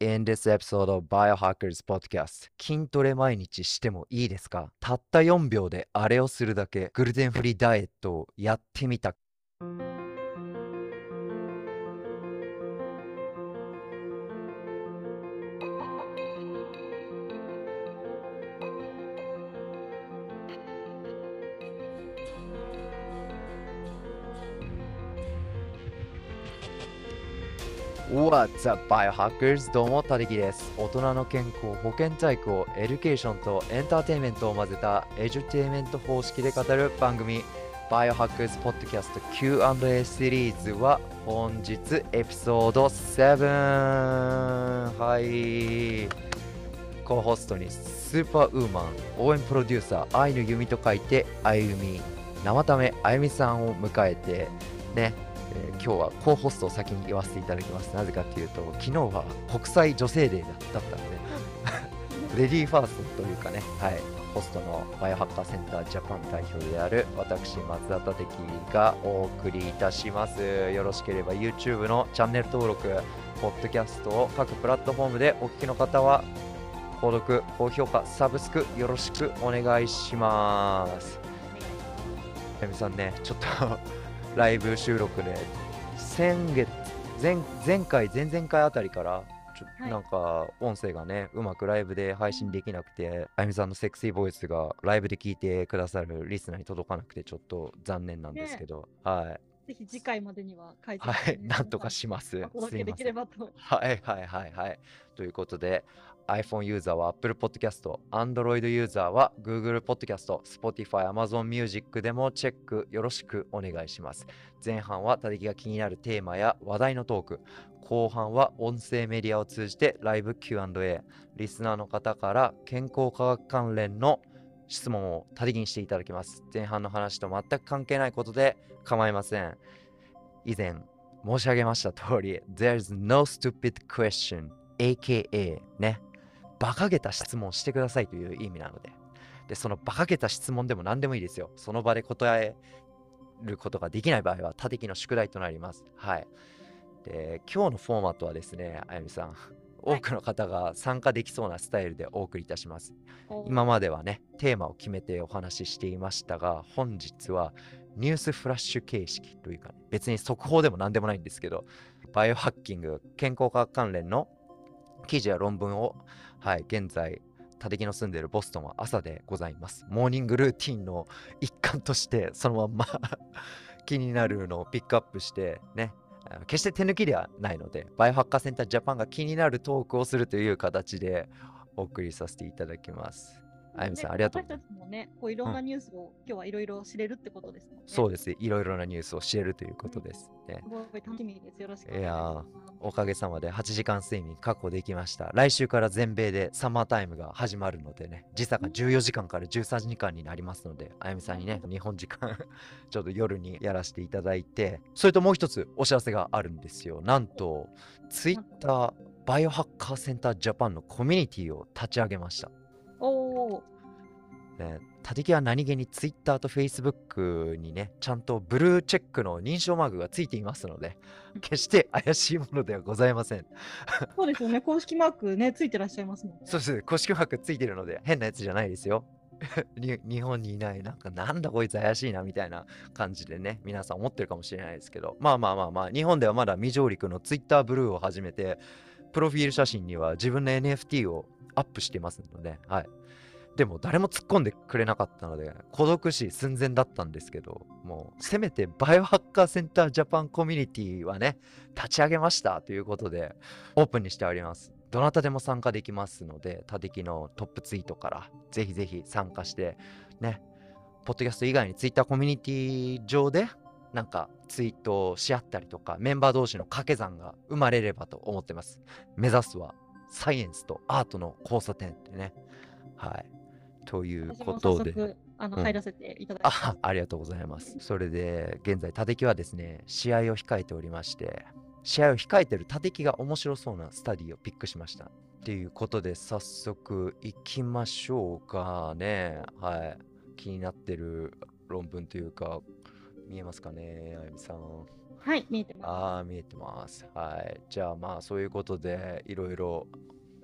In this episode of Biohackers Podcast 筋トレ毎日してもいいですか？たった4秒であれをするだけグルテンフリーダイエットをやってみた。What's up, Biohackers? どうも、たできです。大人の健康、保健体育 education とエンターテインメントを混ぜた edutainment 方式で語る番組 Biohackers Podcast Q&A シリーズは本日エピソード7はい co-host にスーパーウーマン応援プロデューサー愛の弓と書いてあゆみ生ためあゆみさんを迎えてねえー今日はコーホストを先に言わせていただきます。なぜかというと、昨日は国際女性デーだったので、レディーファーストというかね、はい、ホストのバイオハッカーセンタージャパン代表である私、松田立樹がお送りいたします。よろしければ YouTube のチャンネル登録、ポッドキャストを各プラットフォームでお聞きの方は、購読、高評価、サブスクよろしくお願いします。みさんね、ちょっとライブ収録で、先月、前前回、前々回あたりから、ちょはいなんか音声がね、うまくライブで配信できなくて、あゆみさんのセクシーボイスがライブで聞いてくださるリスナーに届かなくて、ちょっと残念なんですけど、はい。ぜひ次回までには改善はい、なんとかします。お届けできればと。はいはいはいはい。ということで、iPhone ユーザーは Apple Podcast、Android ユーザーは Google Podcast、Spotify、Amazon Music でもチェックよろしくお願いします。前半は他力が気になるテーマや話題のトーク、後半は音声メディアを通じてライブ Q&A、リスナーの方から健康科学関連の質問を他力にしていただきます。前半の話と全く関係ないことで構いません。以前申し上げました通り、There's no stupid question, aka ね、馬鹿げた質問してくださいという意味なので、で、その馬鹿げた質問でも何でもいいですよ。その場で答えることができない場合は、他的の宿題となります。はい。で、今日のフォーマットはですね、あゆみさん、多くの方が参加できそうなスタイルでお送りいたします。今まではね、テーマを決めてお話ししていましたが、本日はニュースフラッシュ形式というか、ね、別に速報でも何でもないんですけど、バイオハッキング、健康科学関連の記事や論文を、はい、現在、他敵の住んでるボストンは朝でございます。モーニングルーティンの一環として、そのまんま 気になるのをピックアップして、ね、決して手抜きではないので、バイオハッカーセンタージャパンが気になるトークをするという形でお送りさせていただきます。あゆみさん、ありがとうございます。私たちもね、こういろんなニュースを今日はいろいろ知れるってことですもんね。そうです。いろいろなニュースを知れるということです。ねすごい楽しみです。よろしくおいや願いしまーす。おかげさまで8時間睡眠確保できました。来週から全米でサマータイムが始まるのでね、時差が14時間から13時間になりますので、あゆみさんにね、日本時間 ちょっと夜にやらせていただいて、それともう一つお知らせがあるんですよ。なんと、ツイッターバイオハッカーセンタージャパンのコミュニティを立ち上げました。おお、ね、他敵は何気に Twitter と Facebook にね、ちゃんとブルーチェックの認証マークがついていますので、決して怪しいものではございません。そうですよね。公式マークね、ついてらっしゃいますもんね。そうです。公式マークついてるので、変なやつじゃないですよ。に日本にいない、なんかなんだこいつ怪しいなみたいな感じでね、皆さん思ってるかもしれないですけど、まあまあまあまあ、日本ではまだ未上陸の Twitter ブルーを始めて、プロフィール写真には自分の NFT をアップしてますので、はい。でも誰も突っ込んでくれなかったので、孤独死寸前だったんですけど、もうせめてバイオハッカーセンタージャパンコミュニティはね、立ち上げましたということで、オープンにしております。どなたでも参加できますので、他敵のトップツイートからぜひぜひ参加して、ね、ポッドキャスト以外にツイッターコミュニティ上で、なんかツイートし合ったりとか、メンバー同士の掛け算が生まれればと思ってます。目指すはサイエンスとアートの交差点ってね。はい。ということで。あの、うん入らせていただきます。あありがとうございます。それで、現在、他敵はですね、試合を控えておりまして、試合を控えてる他敵が面白そうなスタディをピックしました。っていうことで、早速行きましょうかね。はい。気になってる論文というか、見えますかね、あゆみさん。はい、見えてます。ああ、見えてます。はい。じゃあまあそういうことでいろいろ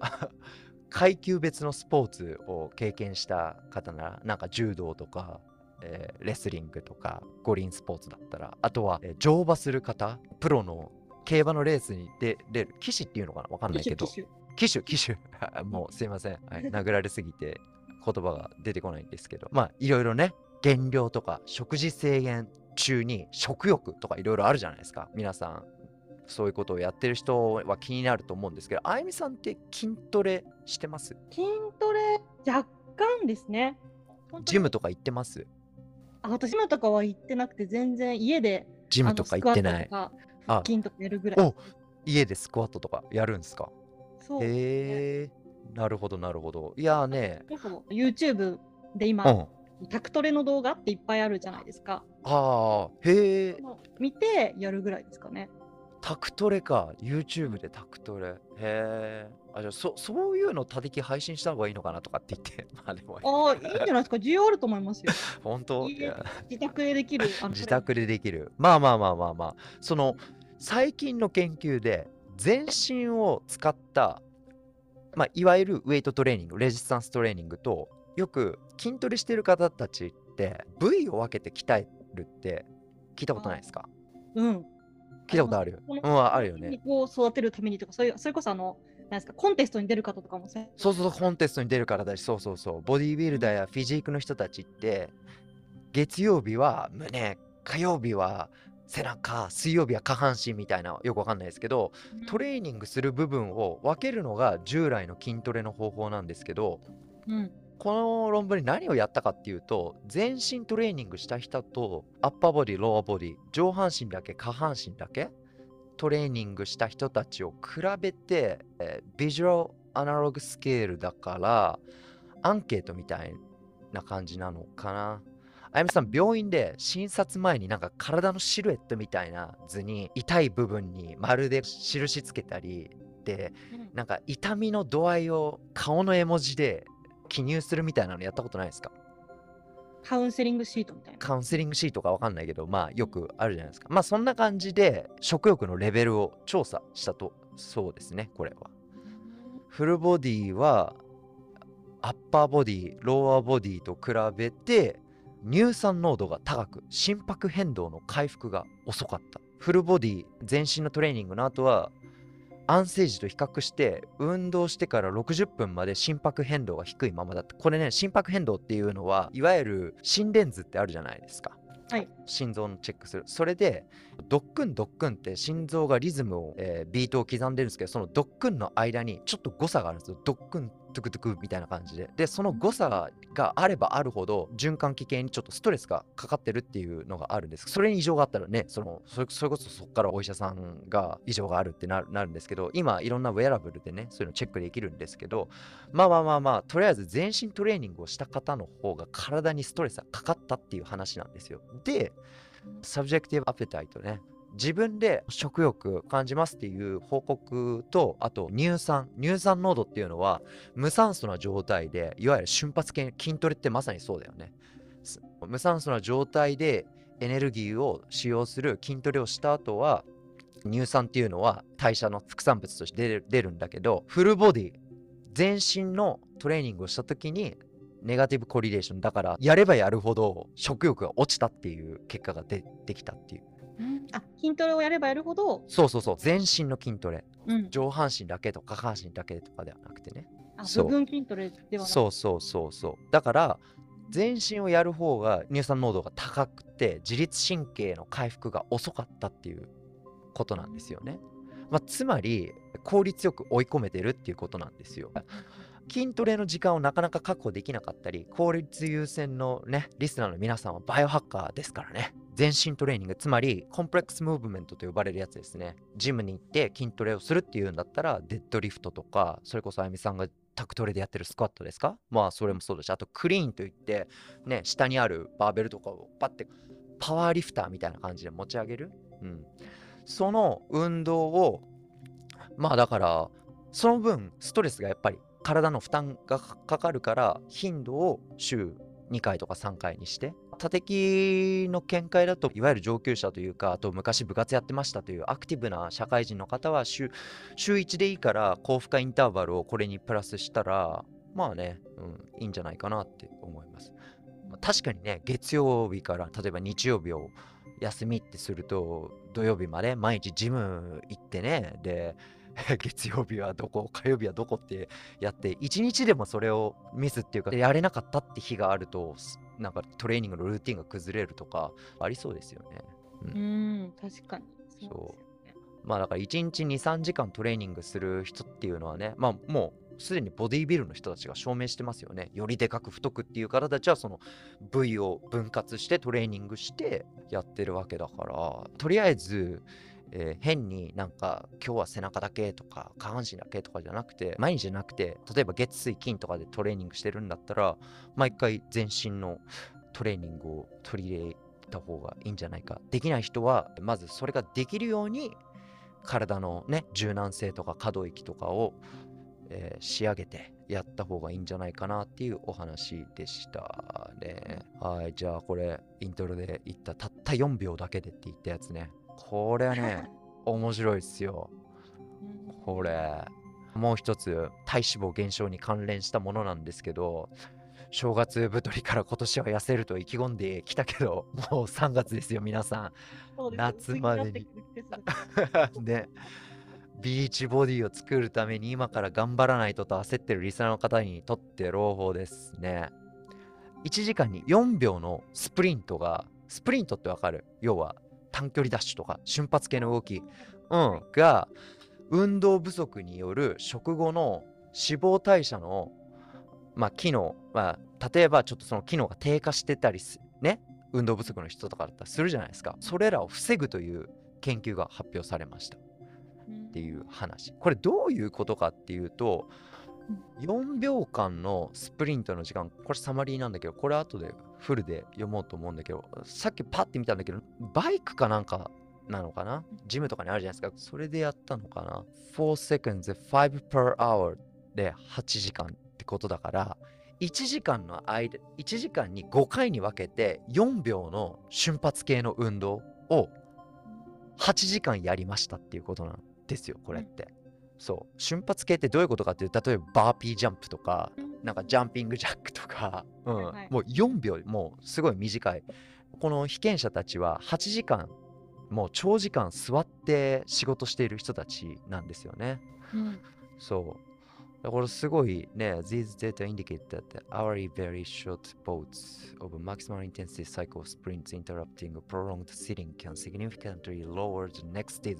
階級別のスポーツを経験した方ならなんか柔道とか、えーレスリングとか五輪スポーツだったらあとは、えー乗馬する方プロの競馬のレースに出れる騎士っていうのかな？わかんないけど。騎手騎手 もうすいません、はい、殴られすぎて言葉が出てこないんですけど。まあいろいろね減量とか食事制限中に食欲とかいろいろあるじゃないですか。皆さんそういうことをやってる人は気になると思うんですけど。あゆみさんって筋トレしてます？筋トレ若干ですね。ジムとか行ってます？あ私ジムとかは行ってなくて全然家でジムとか行ってない。腹筋とかやるぐらい。お家でスクワットとかやるんですか？そう。へえ。なるほどなるほど。いやーね。YouTube でう今、んタクトレの動画っていっぱいあるじゃないですか。ああへえ見てやるぐらいですかね。タクトレか。YouTube でタクトレ。へえあじゃあそそういうの他力配信した方がいいのかなとかって言って。まあでも。ああ、いいんじゃないですか。需要あると思いますよ。本当？自宅でできる。自宅でできる。まあまあまあまあまあ。その最近の研究で全身を使ったまあいわゆるウェイトトレーニングレジスタンストレーニングとよく筋トレしてる方たちって部位を分けて鍛えるって聞いたことないですか？うん。聞いたことある？うんあるよね。を育てるためにとか、そういうそれこそあの、なんですか、コンテストに出る方とかもせそうそうコンテストに出るからだしそうそうそう。ボディービルダーやフィジークの人たちって月曜日は胸火曜日は背中水曜日は下半身みたいなよくわかんないですけどトレーニングする部分を分けるのが従来の筋トレの方法なんですけどうん。この論文に何をやったかっていうと全身トレーニングした人とアッパーボディローボディ上半身だけ下半身だけトレーニングした人たちを比べて、えービジュアルアナログスケールだからアンケートみたいな感じなのかな。あやみさん病院で診察前になんか体のシルエットみたいな図に痛い部分に丸で印つけたりでうん。なんか痛みの度合いを顔の絵文字で記入するみたいなのやったことないですか？カウンセリングシートみたいな。カウンセリングシートかわかんないけどまあよくあるじゃないですか。まあそんな感じで食欲のレベルを調査したと。そうですねこれは。full body は upper body lower body と比べて乳酸濃度が高く心拍変動の回復が遅かった。 full body 全身のトレーニングの後は安静時と比較して運動してから60分まで心拍変動が低いままだった。これね心拍変動っていうのはいわゆる心電図ってあるじゃないですか。はい。心臓のチェックする。それでドックンドックンって心臓がリズムを、えービートを刻んでるんですけどそのドックンの間にちょっと誤差があるんですよ。ドックントゥクトゥクみたいな感じで。でその誤差があればあるほど循環器系にちょっとストレスがかかってるっていうのがあるんです。それに異常があったらねそのそれこそそこからお医者さんが異常があるってななるんですけど今いろんなウェアラブルでねそういうのチェックできるんですけどまあまあまあまあとりあえず全身トレーニングをした方の方が体にストレスがかかったっていう話なんですよ。で subjective appetite ね自分で食欲感じますっていう報告とあと乳酸乳酸濃度っていうのは無酸素な状態でいわゆる瞬発系筋トレってまさにそうだよね。無酸素な状態でエネルギーを使用する筋トレをした後は乳酸っていうのは代謝の副産物として出る出るんだけどフルボディ全身のトレーニングをした時にネガティブコリレーションだからやればやるほど食欲が落ちたっていう結果が出てきたっていう。うん。あ筋トレをやればやるほど、そうそうそう。全身の筋トレ。うん、上半身だけとか下半身だけとかではなくてね。あ部分筋トレではそうそうそうそう。だから全身をやる方が乳酸濃度が高くて自律神経の回復が遅かったっていうことなんですよね、まあ、つまり効率よく追い込めてるっていうことなんですよ。筋トレの時間をなかなか確保できなかったり効率優先のねリスナーの皆さんはバイオハッカーですからね全身トレーニングつまりコンプレックスムーブメントと呼ばれるやつですね。ジムに行って筋トレをするっていうんだったらデッドリフトとかそれこそあゆみさんがタクトレでやってるスクワットですか？まあそれもそうだしあとクリーンといってね下にあるバーベルとかをパッてパワーリフターみたいな感じで持ち上げる、うん、その運動をまあだからその分ストレスがやっぱり体の負担がかかるから頻度を週2回とか3回にして他的の見解だといわゆる上級者というかあと昔部活やってましたというアクティブな社会人の方は週週1でいいから高負荷インターバルをこれにプラスしたらまあね、うん、いいんじゃないかなって思います。確かにね月曜日から例えば日曜日を休みってすると土曜日まで毎日ジム行ってねで 月曜日はどこ火曜日はどこってやって一日でもそれをミスっていうかやれなかったって日があるとすなんかトレーニングのルーティンが崩れるとかありそうですよね。うん、確かに。そうねまあだから1日2、3時間トレーニングする人っていうのはね、まあもうすでにボディービルの人たちが証明してますよね。よりでかく太くっていう方たちはその部位を分割してトレーニングしてやってるわけだから、とりあえず、えー変になんか今日は背中だけとか下半身だけとかじゃなくて毎日じゃなくて例えば月水金とかでトレーニングしてるんだったら毎回全身のトレーニングを取り入れた方がいいんじゃないか。できない人はまずそれができるように体のね柔軟性とか可動域とかを、えー仕上げてやった方がいいんじゃないかなっていうお話でしたね。はいじゃあこれイントロで言ったたった4秒だけでって言ったやつねこれはね面白いっすよ。うんこれ。もう一つ体脂肪減少に関連したものなんですけど正月太りから今年は痩せると意気込んできたけどもう3月ですよ皆さそうです夏までに。薄くなってくる季節だん ね。ビーチボディを作るために今から頑張らないとと焦ってるリスナーの方にとって朗報ですね。1時間に4秒のスプリントがスプリントってわかる？要は短距離ダッシュとか瞬発系の動き。うん、が運動不足による食後の脂肪代謝の、まあ、機能、まあ、例えばちょっとその機能が低下してたりすね。運動不足の人とかだったらするじゃないですか。それらを防ぐという研究が発表されましたっていう話。これどういうことかっていうと4秒間のスプリントの時間。これサマリーなんだけどこれ後でフルで読もうと思うんだけどさっきパッて見たんだけどバイクかなんかなのかな？ジムとかにあるじゃないですか。それでやったのかな？4 seconds 5 per hour で8時間ってことだから1時間の間1時間に5回に分けて4秒の瞬発系の運動を8時間やりましたっていうことなんですよこれって、そう瞬発系ってどういうことかっていうと例えばバーピージャンプとかなんかジャンピングジャックとか、うんはいはいもう4秒もうすごい短いこの被験者たちは8時間もう長時間座って仕事している人たちなんですよねうんそうだからすごいね These data indicate that the hourly very short bouts of maximal intensity cycle sprints interrupting prolonged sitting can significantly lower the next day's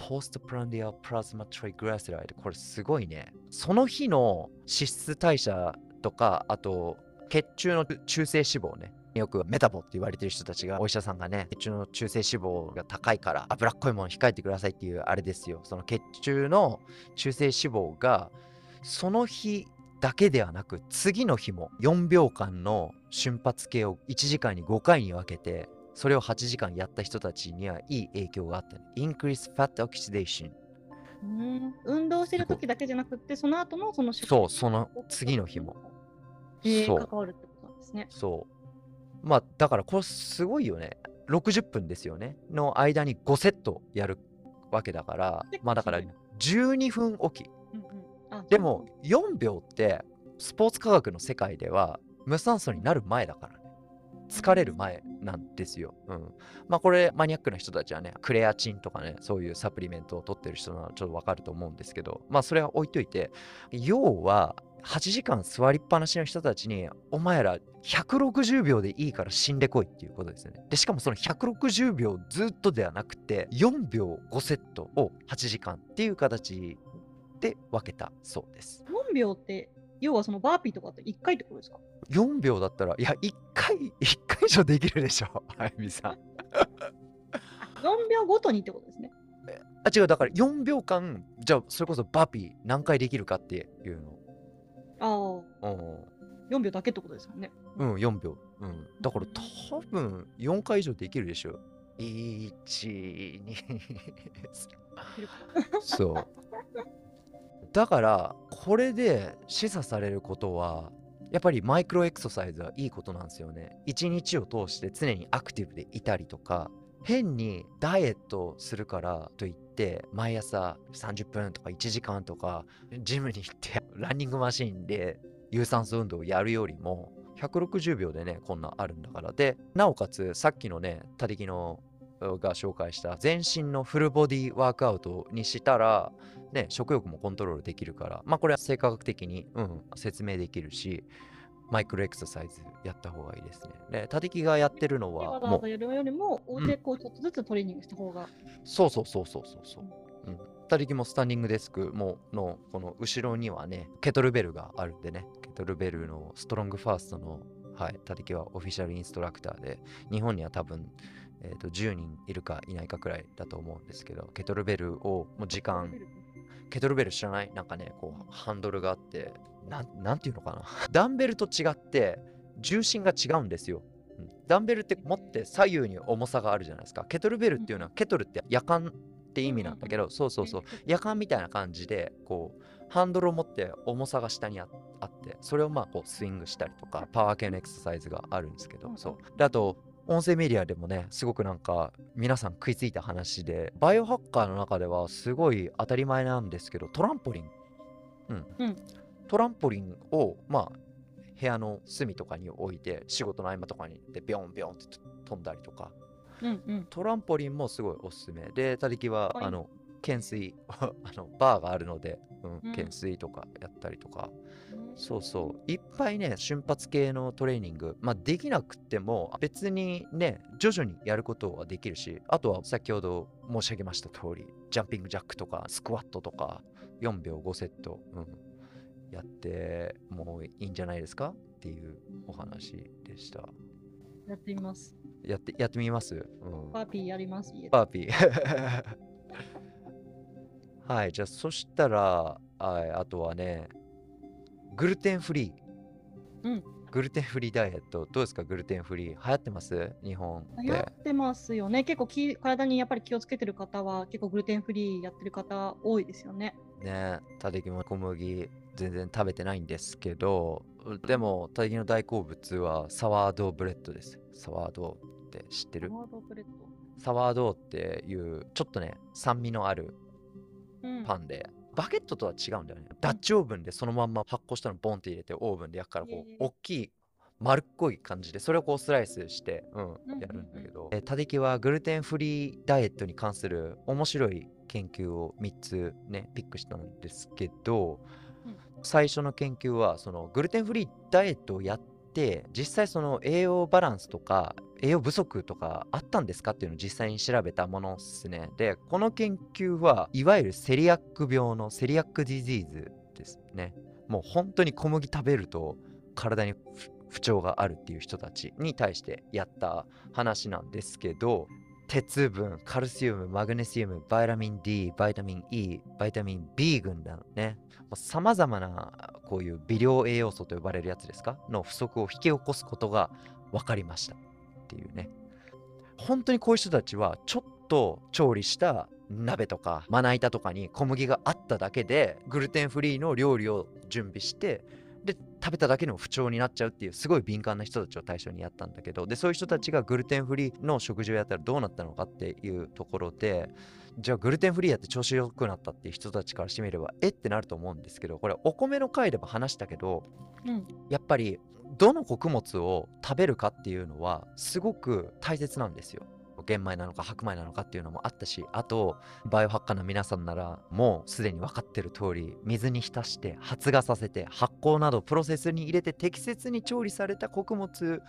postprandial plasma triglyceride これすごいね。その日の脂質代謝とかあと血中の中性脂肪ね。よくメタボって言われてる人たちがお医者さんがね血中の中性脂肪が高いから脂っこいもの控えてくださいっていうあれですよ。その血中の中性脂肪がその日だけではなく次の日も4秒間の瞬発系を1時間に5回に分けてそれを8時間やった人たちにはいい影響があった、ね、Increase fat oxidation うん。運動してる時だけじゃなくて、その後のそのそうその次の日も。えーるってことなんですね。そう。まあだからこれすごいよね。60分ですよね。の間に5セットやるわけだから。まあだから12分おき。うんうん。あでも4秒ってスポーツ科学の世界では無酸素になる前だからね。疲れる前なんですよ。うん。まあこれマニアックな人たちはね、クレアチンとかね、そういうサプリメントを取ってる人ならちょっとわかると思うんですけど、まあそれは置いといて、要は8時間座りっぱなしの人たちに、お前ら160秒でいいから死んでこいっていうことですよね。で、しかもその160秒ずっとではなくて、4秒5セットを8時間っていう形で分けたそうです。4秒って、要はそのバーピーとかって1回ってことですか？4秒だったら、いや、1回、1回以上できるでしょ、あゆみさん。?4 秒ごとにってことですね。あ、違う、だから4秒間、じゃあ、それこそバーピー何回できるかっていうああ、の。4秒だけってことですよね。うん、うん、4秒。うん。だから多分4回以上できるでしょ。1、2、いけるかそう。だから、これで示唆されることは、やっぱりマイクロエクササイズはいいことなんですよね。一日を通して常にアクティブでいたりとか、変にダイエットするからといって毎朝30分とか1時間とかジムに行ってランニングマシンで有酸素運動をやるよりも160秒でねこんなあるんだからでなおかつさっきのね他力のが紹介した全身のフルボディワークアウトにしたらね食欲もコントロールできるからまあこれは生化学的に、うん、説明できるしマイクロエクササイズやった方がいいですね。で、他力がやってるのは。わざわざやるよりも、おでこをちょっとずつトレーニングした方が。そうそうそうそうそうそう。うん。もスタンディングデスクものこの後ろにはね、ケトルベルがあるんでね、ケトルベルのストロングファーストの、はい、他力はオフィシャルインストラクターで、日本には多分、えー、と10人いるかいないかくらいだと思うんですけど、ケトルベルをもう時間、ケトルベル知らない？なんかね、こうハンドルがあって、なん、なんていうのかな？ダンベルと違って、重心が違うんですよ。うんダンベルって持って左右に重さがあるじゃないですか。ケトルベルっていうのは、ケトルって夜間って意味なんだけど、そうそうそう。夜間みたいな感じで、こう、ハンドルを持って重さが下にああって、それをまあこうスイングしたりとか、パワー系のエクササイズがあるんですけど、そう。で、あと、音声メディアでもね、すごくなんか皆さん食いついた話で、バイオハッカーの中ではすごい当たり前なんですけど、トランポリン。うん。うんトランポリンを、まあ、部屋の隅とかに置いて、仕事の合間とかにでビョンビョンって飛んだりとか、うんうん。トランポリンもすごいおすすめ。で、たりきは、はいあの、懸垂、あの、バーがあるので、うんうん懸垂とかやったりとか、そうそう、いっぱいね、瞬発系のトレーニング、まあ、できなくっても、別にね、徐々にやることはできるし、あとは先ほど申し上げました通り、ジャンピングジャックとか、スクワットとか、4秒5セット、うん、やってもういいんじゃないですか？っていうお話でした。やってみます。やって、やってみます？うん。パーピーやります。バーピー。はい、じゃあそしたら、はい、あとはね、グルテンフリー。うん。グルテンフリーダイエット、どうですか、グルテンフリー。流行ってます？日本流行で。ってますよね。結構き体にやっぱり気をつけてる方は、結構グルテンフリーやってる方多いですよね。ね、たてきも小麦全然食べてないんですけど、でも、たてきの大好物は sourdough bread です。サワードーって知ってる？ワードブレッド。 sourdough っていう、ちょっとね、酸味のあるうんパンで、バゲットとは違うんだよね。ダッチオーブンでそのまんま発酵したのボンって入れてオーブンで焼くからこう大きい丸っこい感じでそれをこうスライスして、うんやるんだけど、えタデキはグルテンフリーダイエットに関する面白い研究を3つねピックしたんですけど、うん。最初の研究はそのグルテンフリーダイエットをやって実際その栄養バランスとか栄養不足とかあったんですかっていうのを実際に調べたものですね。で、この研究はいわゆるセリアック病の celiac disease ですね。もう本当に小麦食べると体に不調があるっていう人たちに対してやった話なんですけど、鉄分、カルシウム、マグネシウム、 vitamin D、 vitamin E、 vitamin B 群なのね。さまざまなこういう微量栄養素と呼ばれるやつですか？の不足を引き起こすことが分かりましたっていうね。本当にこういう人たちはちょっと調理した鍋とかまな板とかに小麦があっただけでグルテンフリーの料理を準備してで食べただけでも不調になっちゃうっていうすごい敏感な人たちを対象にやったんだけどでそういう人たちがグルテンフリーの食事をやったらどうなったのかっていうところでじゃあグルテンフリーやって調子良くなったっていう人たちからしてみればえ？ってなると思うんですけどこれお米の回でも話したけどうん。やっぱりどの穀物を食べるかっていうのはすごく大切なんですよ。玄米なのか白米なのかっていうのもあったしあとバイオハッカーの皆さんならもうすでに分かってる通り水に浸して発芽させて発酵などプロセスに入れて適切に調理された穀物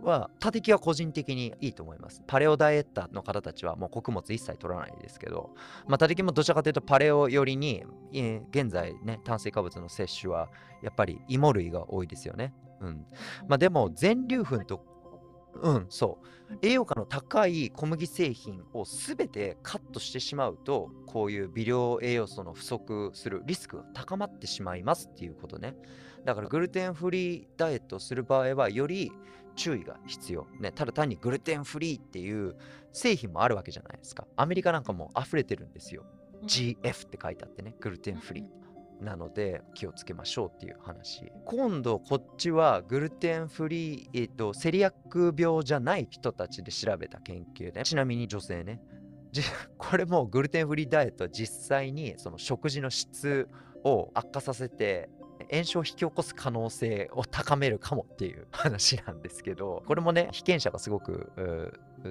は他的は個人的にいいと思いますパレオダイエッターの方たちはもう穀物一切取らないですけどまあ他的もどちらかというとパレオ寄りに、現在ね炭水化物の摂取はやっぱり芋類が多いですよねうんまあでも全粒粉とうん、そう。栄養価の高い小麦製品をすべてカットしてしまうと、こういう微量栄養素の不足するリスクが高まってしまいますっていうことね。だからグルテンフリーダイエットをする場合は、より注意が必要。ね、ただ単にグルテンフリーっていう製品もあるわけじゃないですか。アメリカなんかも溢れてるんですよ。GF って書いてあってね、グルテンフリー。なので気をつけましょうっていう話。今度こっちはグルテンフリー、えっと、セリアック病じゃない人たちで調べた研究でちなみに女性ね。これもグルテンフリーダイエットは実際にその食事の質を悪化させて炎症を引き起こす可能性を高めるかもっていう話なんですけどこれもね被験者がすごく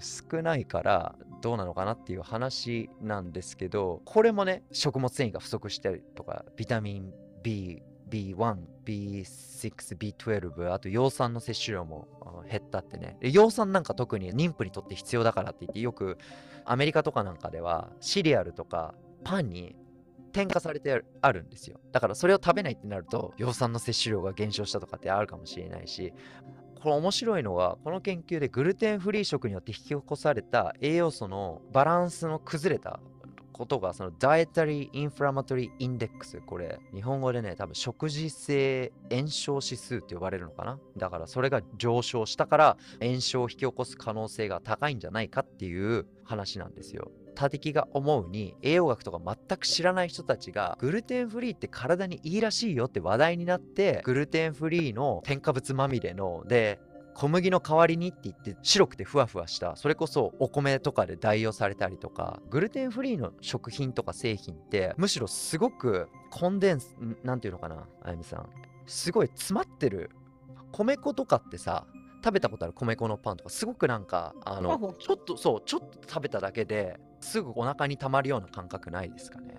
少ないからどうなのかなっていう話なんですけどこれもね食物繊維が不足したりとかビタミン B B1、B6、B12、あと葉酸の摂取量も減ったってね。葉酸なんか特に妊婦にとって必要だからって言って、よくアメリカとかなんかではシリアルとかパンに添加されてあるんですよ。だからそれを食べないってなると、葉酸の摂取量が減少したとかってあるかもしれないし、これ面白いのは、この研究でグルテンフリー食によって引き起こされた栄養素のバランスの崩れたことが、そのダイエタリー・インフラマトリー・インデックス、これ、日本語でね、多分食事性炎症指数って呼ばれるのかな？だからそれが上昇したから炎症を引き起こす可能性が高いんじゃないかっていう話なんですよ。他敵が思うに栄養学とか全く知らない人たちがグルテンフリーって体にいいらしいよって話題になってグルテンフリーの添加物まみれので小麦の代わりにって言って白くてふわふわしたそれこそお米とかで代用されたりとかグルテンフリーの食品とか製品ってむしろすごくコンデンスなんていうのかなあやみさん。すごい詰まってる。米粉とかってさ食べたことある米粉のパンとかすごくなんかあのちょっとそうちょっと食べただけですぐお腹にたまるような感覚ないですかね。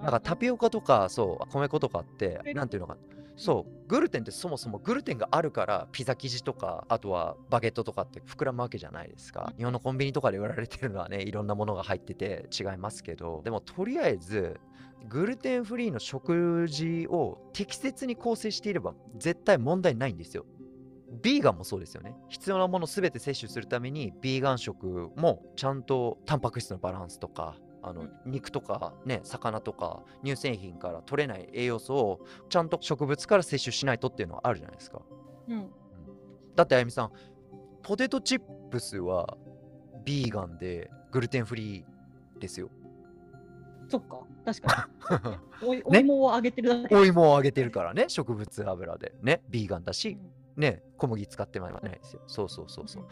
なんかタピオカとかそう米粉とかってなんていうのかな。そうグルテンってそもそもグルテンがあるからピザ生地とかあとはバゲットとかって膨らむわけじゃないですか。日本のコンビニとかで売られてるのはねいろんなものが入ってて違いますけどでもとりあえずグルテンフリーの食事を適切に構成していれば絶対問題ないんですよビーガンもそうですよね。必要なもの全て摂取するためにビーガン食もちゃんとタンパク質のバランスとかあの肉とかね魚とか乳製品から取れない栄養素をちゃんと植物から摂取しないとっていうのはあるじゃないですか。うん、だってあゆみさんポテトチップスはビーガンでグルテンフリーですよ。そっか。確かに。おい。お芋をあげてるだけ、お芋をあげてるからね植物油で。ねビーガンだし、うん、ね小麦使ってもないですよ。そうそうそうそう。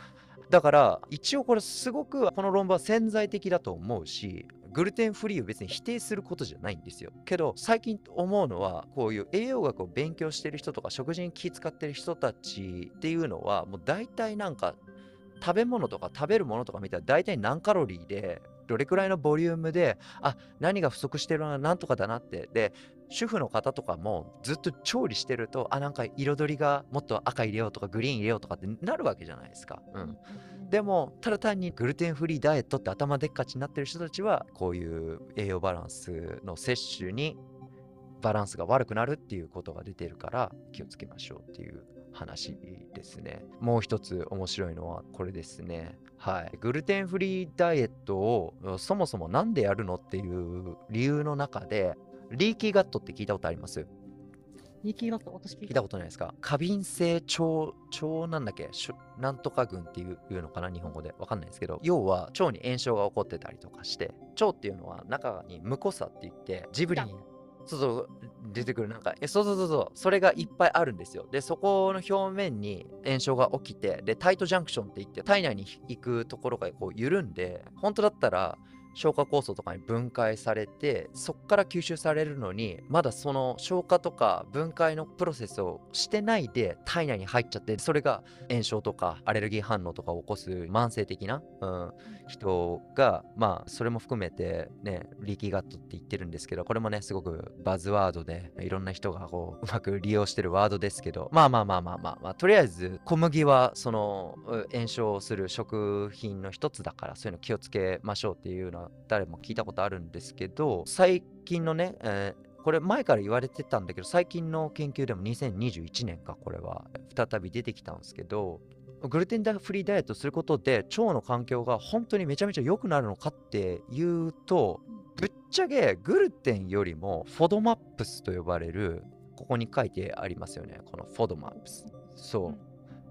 だから一応これすごくこの論文は潜在的だと思うしグルテンフリーを別に否定することじゃないんですよ。けど最近思うのはこういう栄養学を勉強してる人とか食事に気使ってる人たちっていうのはもう大体なんか食べ物とか食べるものとか見たら大体何カロリーでどれくらいのボリュームであ何が不足してるのはなんとかだなってで主婦の方とかもずっと調理してるとあなんか彩りがもっと赤入れようとかグリーン入れようとかってなるわけじゃないですか。うんでもただ単にグルテンフリーダイエットって頭でっかちになってる人たちはこういう栄養バランスの摂取にバランスが悪くなるっていうことが出てるから気をつけましょうっていう話ですね。もう一つ面白いのはこれですね。はい。グルテンフリーダイエットをそもそも何でやるのっていう理由の中でリーキーガットって聞いたことあります？ニキガット私聞いた。ことないですか？過敏性腸、腸なんだっけ？なんとか群っていうのかな？日本語で。わかんないですけど、要は腸に炎症が起こってたりとかして、腸っていうのは中にムコサって言って、ジブリにそうそう出てくる。なんかえそうそうそうそうそれがいっぱいあるんですよ。でそこの表面に炎症が起きてでタイトジャンクションって言って体内に行くところがこう緩んで本当だったら消化酵素とかに分解されてそこから吸収されるのにまだその消化とか分解のプロセスをしてないで体内に入っちゃってそれが炎症とかアレルギー反応とかを起こす慢性的な、うん、人がまあそれも含めてねリーキーガットって言ってるんですけどこれもねすごくバズワードでいろんな人がこううまく利用してるワードですけどまあまあまあまあまあ、まあ、とりあえず小麦はその炎症する食品の一つだからそういうの気をつけましょうっていうのは誰も聞いたことあるんですけど最近のね、えー、これ前から言われてたんだけど最近の研究でも2021年かこれは再び出てきたんですけどグルテンフリーダイエットすることで腸の環境が本当にめちゃめちゃ良くなるのかっていうとぶっちゃけグルテンよりもフォドマップスと呼ばれるここに書いてありますよね。このフォドマップス。そう。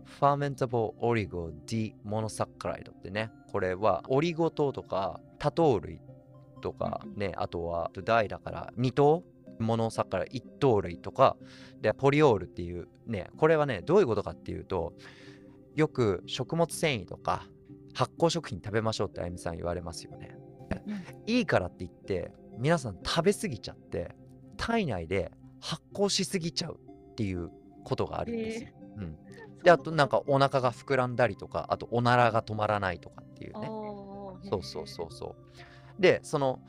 ファーメンタブルオリゴディモノサッカライドってね。これはオリゴ糖とか多糖類とかね、あとは大だから2糖ものさから一糖類とか。でポリオールっていうねこれはねどういうことかっていうとよく食物繊維とか発酵食品食べましょうってあゆみさん言われますよね。いいからって言って皆さん食べ過ぎちゃって体内で発酵しすぎちゃうっていうことがあるんですよ。うん、であとなんかお腹が膨らんだりとかあとおならが止まらないとかっていうね。そうそうそうそう。でその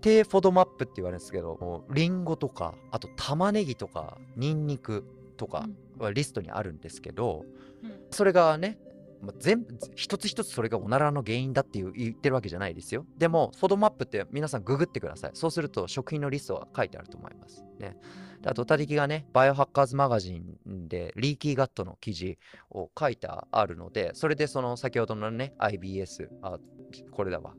低フォドマップって言われるんですけどリンゴとかあと玉ねぎとかニンニクとかはリストにあるんですけど、うん、それがね、全部一つ一つそれがおならの原因だっていう言ってるわけじゃないですよ。でも、フォドマップって皆さんググってください。そうすると食品のリストが書いてあると思います。ね。あと、たりきがね、バイオハッカーズマガジンでリーキーガットの記事を書いてあるので、それでその先ほどのね、IBS、あ、これだわ。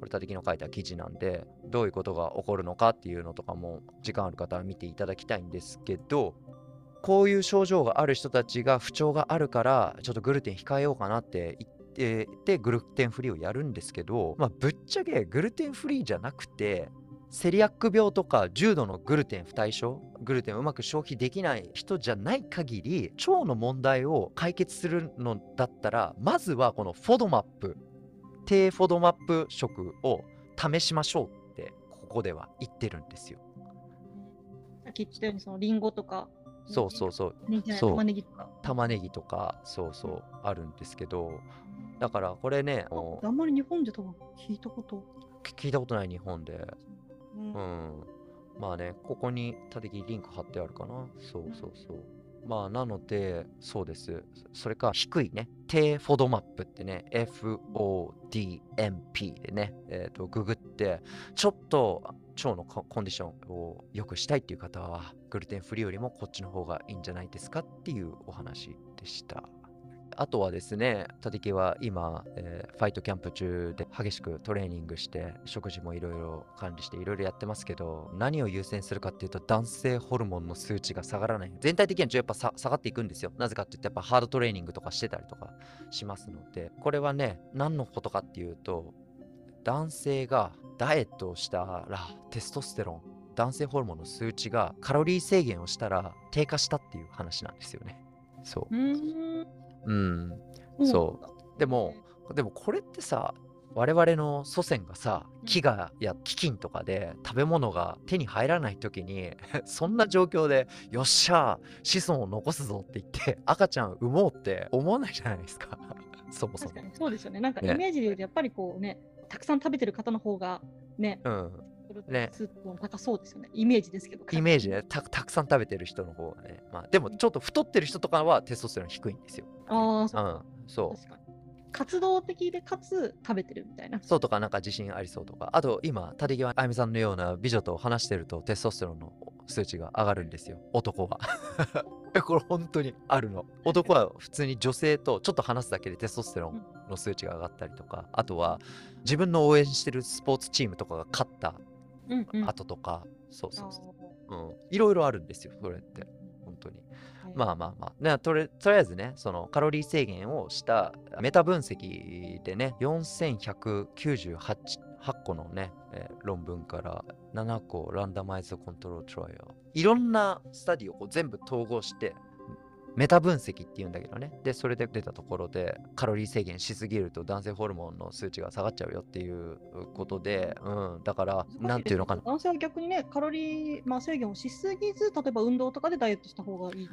これたてきの書いた記事なんで、どういうことが起こるのかっていうのとかも、時間ある方は見ていただきたいんですけど、こういう症状がある人たちが不調があるからちょっとグルテン控えようかなって言ってでグルテンフリーをやるんですけど、まあ、ぶっちゃけグルテンフリーじゃなくてセリアック病とか重度のグルテン不対症グルテンをうまく消費できない人じゃない限り腸の問題を解決するのだったらまずはこのフォドマップ低フォドマップ食を試しましょうってここでは言ってるんですよ。さっき言ったようにそのリンゴとかそうそうそう。そう玉ねぎとか。玉ねぎとか、そうそう、あるんですけど、だからこれね、あんまり日本で多分聞いたこと聞いたことない日本で。うん。うん、まあね、ここに立木リンク貼ってあるかな。そうそうそう。まあ、なので、そうです。それか、低いね、低フォドマップってね、FODMP でね、えっ、ー、と、ググって、ちょっと腸のコンディションを良くしたいっていう方は、グルテンフリーよりもこっちの方がいいんじゃないですかっていうお話でした。あとはですね、立木は今、えー、ファイトキャンプ中で激しくトレーニングして、食事もいろいろ管理していろいろやってますけど、何を優先するかっていうと、男性ホルモンの数値が下がらない。全体的にはやっぱ下がっていくんですよ。なぜかって言って、やっぱハードトレーニングとかしてたりとかしますので、これはね、何のことかっていうと、男性がダイエットをしたら、テストステロン、男性ホルモンの数値がカロリー制限をしたら低下したっていう話なんですよね。そう。うん、そう。でも、でもこれってさ、我々の祖先がさ、飢餓や飢饉とかで食べ物が手に入らない時に、そんな状況で、よっしゃ、子孫を残すぞって言って、赤ちゃん産もうって思わないじゃないですか。そもそも。そうですよね。なんかイメージで言うと、やっぱりこうね、たくさん食べてる方の方がね、うん、ね、スープも高そうですよね。イメージですけど。イメージねた、たくさん食べてる人の方がね。まあ、でも、ちょっと太ってる人とかはテストステロン低いんですよ。ああ、そう。うん、そう確かに。活動的でかつ食べてるみたいな。そうとか、なんか自信ありそうとか。あと、今、立木あゆみさんのような美女と話してると、テストステロンの数値が上がるんですよ。男は。これ本当にあるの。男は普通に女性とちょっと話すだけでテストステロンの数値が上がったりとか、あとは自分の応援してるスポーツチームとかが勝った後とか、そうそうそう。うん。いろいろあるんですよ、それって。本当に。まあまあまあ。ね、とりとりあえずね、そのカロリー制限をしたメタ分析でね、4198 8個のね、えー、論文から7個ランダマイズコントロールトライアル。いろんなスタディをこう全部統合して、メタ分析っていうんだけどね。で、それで出たところで、カロリー制限しすぎると男性ホルモンの数値が下がっちゃうよっていうことで、うん、だから、なんていうのかな。男性は逆にね、カロリー、まあ、制限をしすぎず、例えば運動とかでダイエットした方がいい。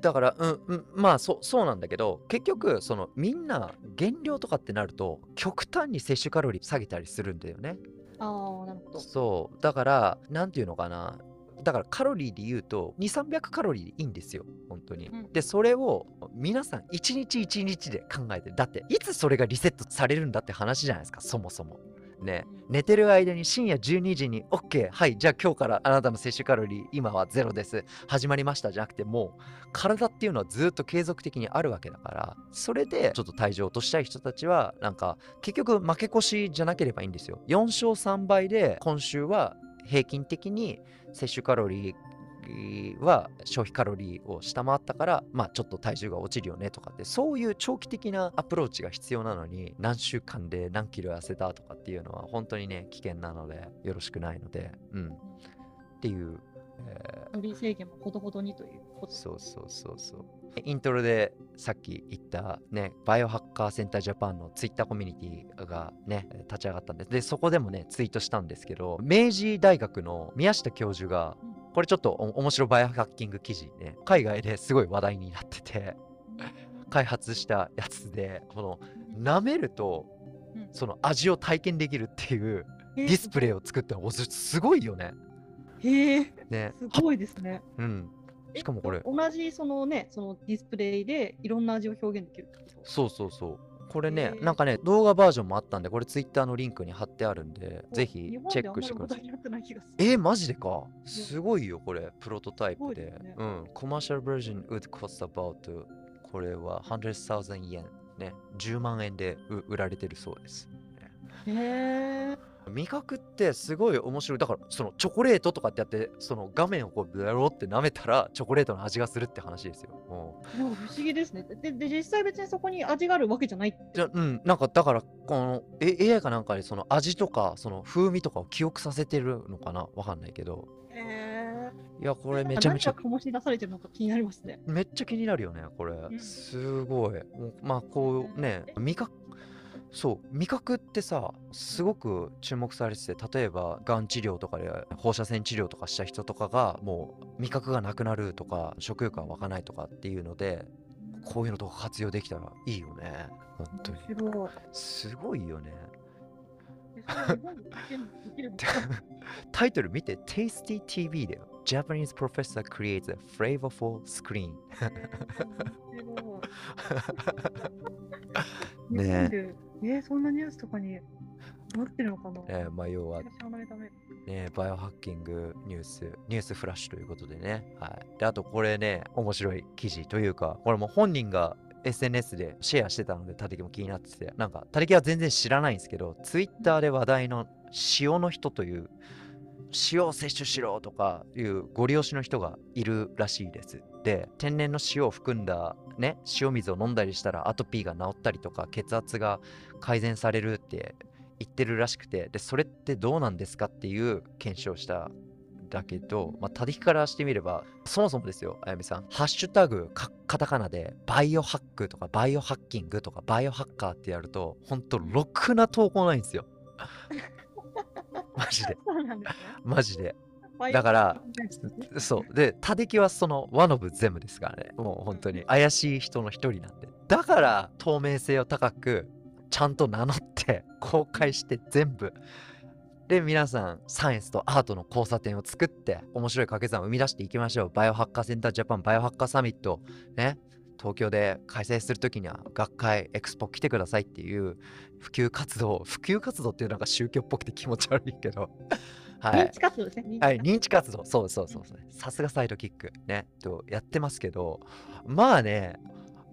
だから、うん、うん、まあそ、そうなんだけど、結局、そのみんな減量とかってなると、極端に摂取カロリー下げたりするんだよね。ああ、なるほど。そう。だから、なんていうのかな。だからカロリーで言うと2300カロリーでいいんですよ本当に、うん、でそれを皆さん1日1日で考えてだっていつそれがリセットされるんだって話じゃないですかそもそも。ね、寝てる間に深夜12時に OK はいじゃあ今日からあなたの摂取カロリー今はゼロです始まりましたじゃなくてもう体っていうのはずっと継続的にあるわけだからそれでちょっと体重を落としたい人たちはなんか結局負け越しじゃなければいいんですよ。4勝3敗で今週は平均的に摂取カロリーは消費カロリーを下回ったから、まあ、ちょっと体重が落ちるよねとかってそういう長期的なアプローチが必要なのに何週間で何キロ痩せたとかっていうのは本当にね危険なのでよろしくないので、うん、っていうえー、リ制限もほどほどにということそうそうそうそうイントロでさっき言ったねバイオハッカーセンタージャパンのツイッターコミュニティがね立ち上がったんですでそこでもねツイートしたんですけど明治大学の宮下教授がこれちょっと面白バイオハッキング記事ね海外ですごい話題になってて開発したやつでこの舐めるとその味を体験できるっていうディスプレイを作ったのすごいよね。へえ、ね、すごいですね。うん。しかもこれ。同じそのねそのディスプレイでいろんな味を表現できるそうそうそう。これね、なんかね、動画バージョンもあったんで、これツイッターのリンクに貼ってあるんで、ぜひチェックしてください。えー、マジでか？すごいよ、これ、プロトタイプで。ね、うん、コマーシャルバージョン would cost about これは100,000 yen ね、10万円で売られてるそうです。へえー。味覚ってすごい面白い。だからそのチョコレートとかってやってその画面をこうやろうって舐めたらチョコレートの味がするって話ですよ。でも不思議ですね。でで実際別にそこに味があるわけじゃないじゃうん。なんかだからこの AI かなんかでその味とかその風味とかを記憶させてるのかな？わかんないけど。へいやこれめちゃめちゃ醸し出されてるのか気になりますね。めっちゃ気になるよねこれ、うん、すごい。まあこうね味覚そう味覚ってさすごく注目されてて例えばがん治療とかで放射線治療とかした人とかがもう味覚がなくなるとか食欲が湧かないとかっていうのでこういうのとか活用できたらいいよね。本当に。すごいよね。タイトル見て Tasty TV だよ。Japanese professor creates a flavorful screen ね。ええー、そんなニュースとかになってるのかな？えー、まあ要は、ね、バイオハッキングニュース、ニュースフラッシュということでね。はい。で、あとこれね、面白い記事というか、これも本人が SNS でシェアしてたので、タテキも気になってて、なんか、タテキは全然知らないんですけど、Twitter で話題の塩の人という、塩を摂取しろとかいうご利用しの人がいるらしいです。で、天然の塩を含んだね、塩水を飲んだりしたらアトピーが治ったりとか血圧が改善されるって言ってるらしくてでそれってどうなんですかっていう検証しただけど、まあ、他力からしてみればそもそもですよあやみさん。ハッシュタグカタカナでバイオハックとかバイオハッキングとかバイオハッカーってやると本当ろくな投稿ないんですよ。マジで。マジでだから、そう。で他敵はそのワノブ全部ですからね。もう本当に。怪しい人の一人なんで。だから透明性を高くちゃんと名乗って公開して全部。で皆さんサイエンスとアートの交差点を作って面白い掛け算を生み出していきましょう。バイオハッカーセンタージャパンバイオハッカーサミットね。東京で開催するときには学会エクスポ来てくださいっていう普及活動。普及活動っていうなんか宗教っぽくて気持ち悪いけどはい、認知活動ですね。はい、認知活動。そうそうそうそう。さすがサイドキック。ね。とやってますけど、まあね、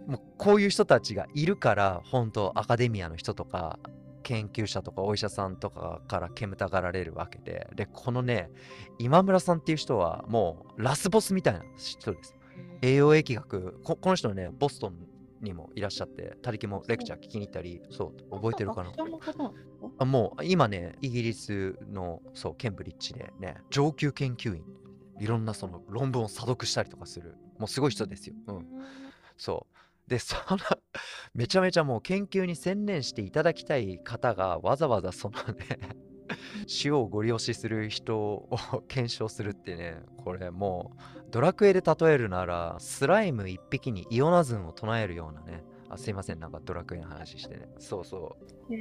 もうこういう人たちがいるから、本当アカデミアの人とか、研究者とかお医者さんとかから煙たがられるわけで、で、このね、今村さんっていう人はもうラスボスみたいな人です。栄養疫学こ、この人ね、ボストンにもいらっしゃって、他力もレクチャー聞きに行ったり、そう、覚えてるかなあもう今ね、イギリスのそうケンブリッジでね、上級研究員、いろんなその論文を査読したりとかする、もうすごい人ですよ。うん。そう。で、その めちゃめちゃもう研究に専念していただきたい方がわざわざそのね 塩をご利用しする人を 検証するってね、これもうドラクエで例えるならスライム一匹にイオナズンを唱えるようなね、あすいません、なんかドラクエの話してね。そうそう。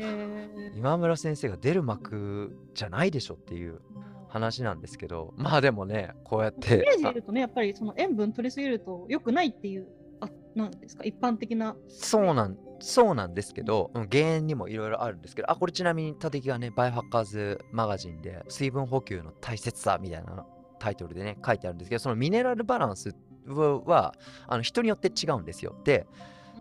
今村先生が出る幕じゃないでしょっていう話なんですけど、まあでもね、こうやって。イメージで言うとね、やっぱりその塩分取りすぎると良くないっていうあなんですか？一般的なそうなんそうなんですけど、うん、原因にもいろいろあるんですけどあこれちなみに立木がねバイオハッカーズマガジンで水分補給の大切さみたいなタイトルでね書いてあるんですけどそのミネラルバランスはあの人によって違うんですよで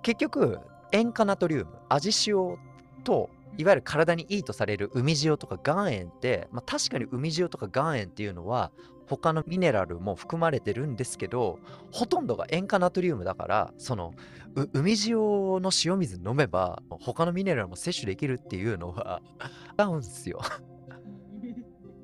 結局塩化ナトリウム味塩といわゆる体にいいとされる海塩とか岩塩って、まあ、確かに海塩とか岩塩っていうのは他のミネラルも含まれてるんですけどほとんどが塩化ナトリウムだからその海塩の塩水飲めば他のミネラルも摂取できるっていうのは違うんですよ。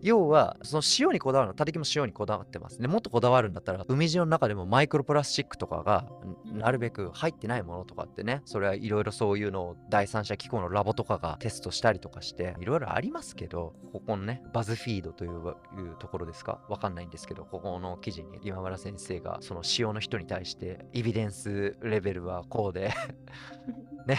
要はその塩にこだわるのたたきも塩にこだわってますね。もっとこだわるんだったら海塩の中でもマイクロプラスチックとかがなるべく入ってないものとかってねそれはいろいろそういうのを第三者機構のラボとかがテストしたりとかしていろいろありますけどここのねバズフィードといういうところですか？わかんないんですけどここの記事に今村先生がその塩の人に対してエビデンスレベルはこうで ね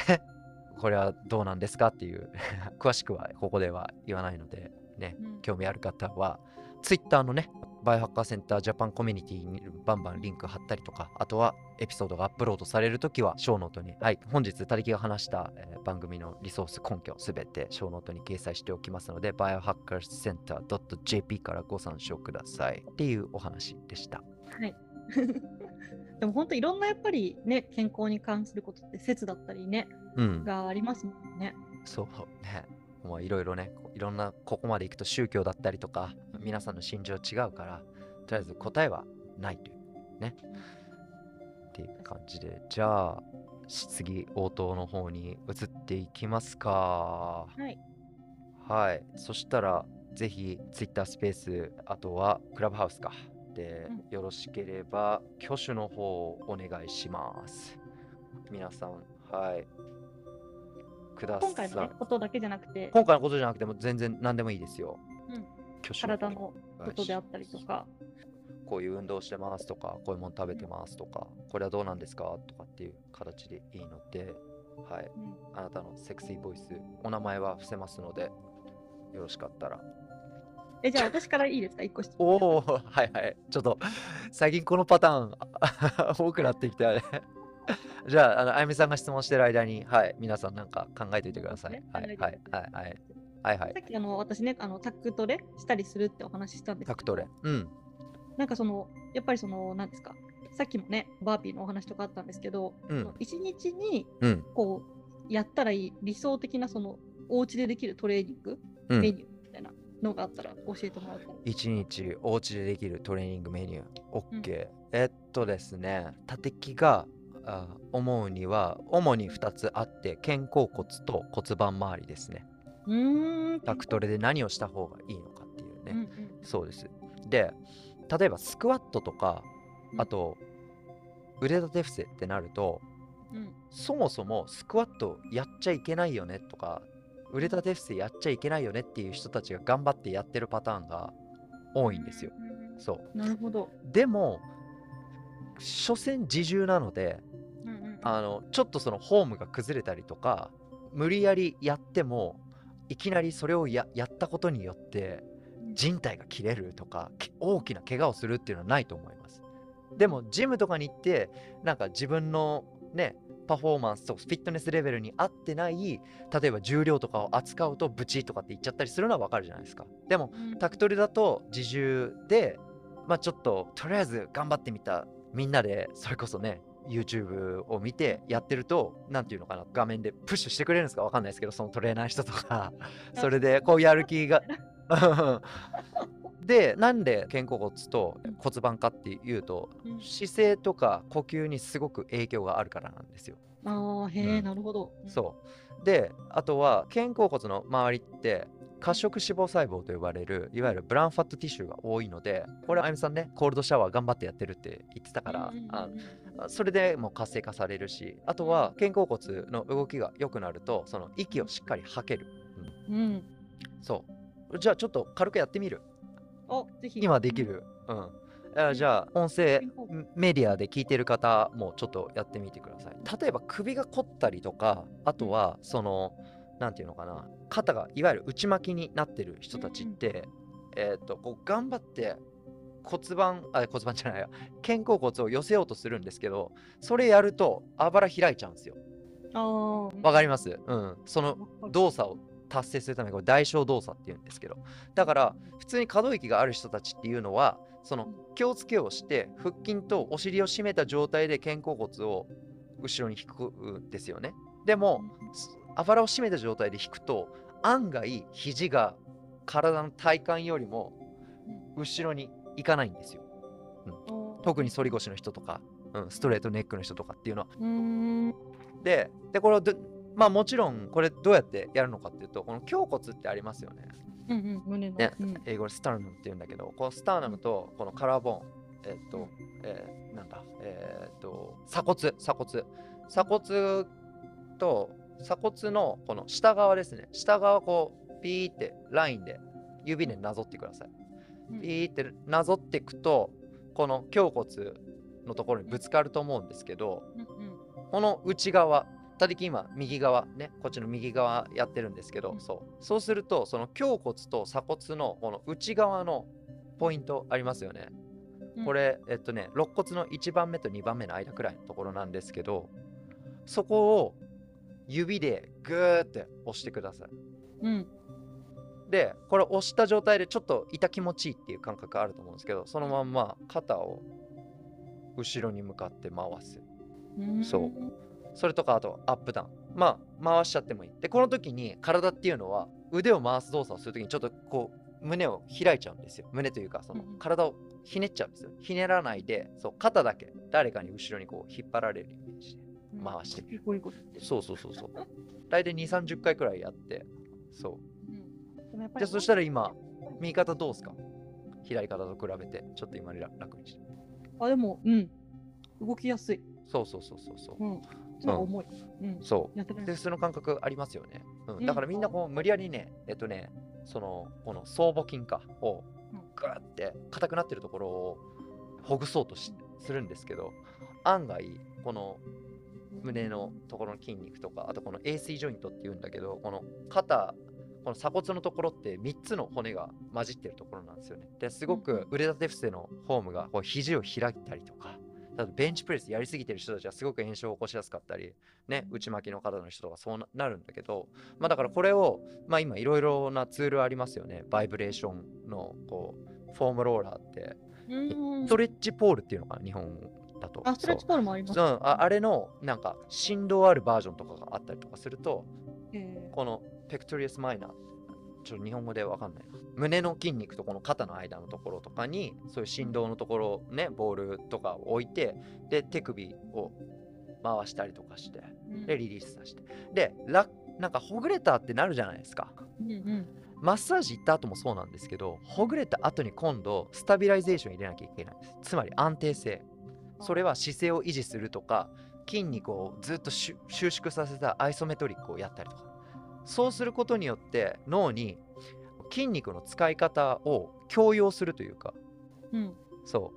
これはどうなんですかっていう詳しくはここでは言わないのでね、うん、興味ある方は、Twitter のね、バイオハッカーセンタージャパンコミュニティにバンバンリンク貼ったりとか、あとはエピソードがアップロードされるときは、ショーノートに、はい、本日、たりきが話した、えー、番組のリソース根拠すべてショーノートに掲載しておきますので、バイオハッカーセンター .jp からご参照くださいっていうお話でした。はい。でも本当いろんなやっぱりね、健康に関することって説だったりね、うん、がありますもんね。そうね。もういろいろね、いろんなここまで行くと宗教だったりとか、皆さんの信条違うから、とりあえず答えはないというね。っていう感じで、じゃあ、次、応答の方に移っていきますか。はい。はい。そしたら、ぜひ Twitter スペース、あとはクラブハウスか。で、うん、よろしければ、挙手の方をお願いします。皆さん、はい。ください。今回の、ね、ことだけじゃなくて、今回のことじゃなくても全然何でもいいですよ。うん、体のことであったりとか。こういう運動してますとか、こういうもの食べてますとか、これはどうなんですかとかっていう形でいいので、はい、うん、あなたのセクシーボイス、お名前は伏せますので、よろしかったら。え、じゃあ私からいいですか、一個質問。おお、はいはい。ちょっと、最近このパターン 多くなってきたね。じゃあ、あの、あゆみさんが質問してる間に、はい、皆さんなんか考えておいてください。はい、はい、はい、はい。はいはい、さっきあの私ねあのタクトレしたりするってお話ししたんですけど。タクトレ。うん。なんかそのやっぱりそのなんですか。さっきもねバーピーのお話とかあったんですけど、うん、1日にこう、やったらいい理想的なそのお家でできるトレーニング、メニューみたいなのがあったら教えてもらったら。1日お家でできるトレーニングメニュー。OK、うん、えっとですね縦木があ思うには主に2つあって肩甲骨と骨盤周りですね。タクトレで何をした方がいいのかっていうね、うんうん、そうです。で例えばスクワットとかあと腕立て伏せってなると、うん、そもそもスクワットやっちゃいけないよねとか腕立て伏せやっちゃいけないよねっていう人たちが頑張ってやってるパターンが多いんですよ。そう。なるほど。でも所詮自重なのであのちょっとそのフォームが崩れたりとか無理やりやってもいきなりそれをやったことによって人体が切れるとか大きな怪我をするっていうのはないと思います。でもジムとかに行ってなんか自分のねパフォーマンスとフィットネスレベルに合ってない例えば重量とかを扱うとブチとかって言っちゃったりするのはわかるじゃないですか。でも、タクトリだと自重でまあちょっととりあえず頑張ってみたみんなでそれこそね YouTube を見てやってると、なんていうのかな、画面でプッシュしてくれるんですか？わかんないですけど、そのトレーナーの人とか、それでこうやる気が。で、なんで肩甲骨と骨盤かっていうと、うん、姿勢とか呼吸にすごく影響があるからなんですよ。ああ、へえ、うん、なるほど。そう。で、あとは肩甲骨の周りって褐色脂肪細胞と呼ばれるいわゆるブラウンファットティッシュが多いのでこれあゆみさんねコールドシャワー頑張ってやってるって言ってたから、あそれでもう活性化されるしあとは肩甲骨の動きが良くなるとその息をしっかり吐ける、うん、うん、そう。じゃあちょっと軽くやってみる。おぜひ。今できる。うん。じゃあ音声メディアで聞いてる方もちょっとやってみてください。例えば首が凝ったりとかあとはその、何て言うのかな。肩がいわゆる内巻きになってる人たちって、うん、えっ、とこう頑張って骨盤あ骨盤じゃないや。肩甲骨を寄せようとするんですけどそれやるとあばら開いちゃうんですよ。わかります？うん。その動作を達成するためにこれ代償動作っていうんですけど。だから普通に可動域がある人たちっていうのはその気をつけをして腹筋とお尻を締めた状態で肩甲骨を後ろに引くんですよね。でもあばらを締めた状態で引くと案外肘が体の体幹よりも後ろに行かないんですよ。うん、特に反り腰の人とか、うん、ストレートネックの人とかっていうのは。ででこれまあもちろんこれどうやってやるのかっていうとこの胸骨ってありますよね。うんうん、胸の、ね、うん、英語でスターナムって言うんだけど、このスターナムとこのカラーボーン、えっ、ー、と、えー、なんだ、えっ、ー、と、鎖骨、鎖骨。鎖骨と鎖骨のこの下側ですね。下側こう、ピーってラインで指でなぞってください。ピーってなぞっていくと、この胸骨のところにぶつかると思うんですけど、この内側、たりき今右側ねこっちの右側やってるんですけど、うん、そう。そうするとその胸骨と鎖骨のこの内側のポイントありますよね、うん、これえっとね肋骨の1番目と2番目の間くらいのところなんですけどそこを指でグーって押してください、うん、でこれ押した状態でちょっと痛気持ちいいっていう感覚あると思うんですけどそのまんま肩を後ろに向かって回す、そう。それとかあとアップダウン。まあ回しちゃってもいい。でこの時に体っていうのは腕を回す動作をする時にちょっとこう胸を開いちゃうんですよ。胸というかその体をひねっちゃうんですよ。ひねらないでそう肩だけ誰かに後ろにこう引っ張られるイメージで回して。みる、うん、そうそうそうそう。大体2 3 0回くらいやってそう、うん、じゃあそしたら今右肩どうですか？左肩と比べてちょっと今楽にして。あでもうん。動きやすい。そうそうそうそうそう、うん。重い。うん、そう。でその感覚ありますよね、うん、だからみんなこう無理やりねえっとねそのこの僧帽筋かをグーって硬くなってるところをほぐそうとするんですけど案外この胸のところの筋肉とかあとこの AC ジョイントっていうんだけどこの肩この鎖骨のところって3つの骨が混じってるところなんですよね。ですごく腕立て伏せのフォームがこう肘を開いたりとかだベンチプレスやりすぎてる人たちはすごく炎症を起こしやすかったり、ね、内巻きの方の人とかそうなるんだけど、まあ、だからこれを、まあ、今いろいろなツールありますよね。バイブレーションのこう foam roller って。ストレッチポールっていうのかな、日本だと。あ、ストレッチポールもあります、うん、ああれのなんか振動あるバージョンとかがあったりとかすると、この pectoralis minor ちょっと日本語でわかんないな。胸の筋肉とこの肩の間のところとかに、そういう振動のところ、ね、ボールとかを置いて、で、手首を回したりとかして、で、リリースさせて。で、なんかほぐれたってなるじゃないですか。うんうんマッサージ行った後もそうなんですけど、ほぐれた後に今度、 stabilization 入れなきゃいけないです。つまり安定性。それは姿勢を維持するとか、筋肉をずっと収縮させた isometric をやったりとか。そうすることによって脳に筋肉の使い方を強要するというか、うん、そ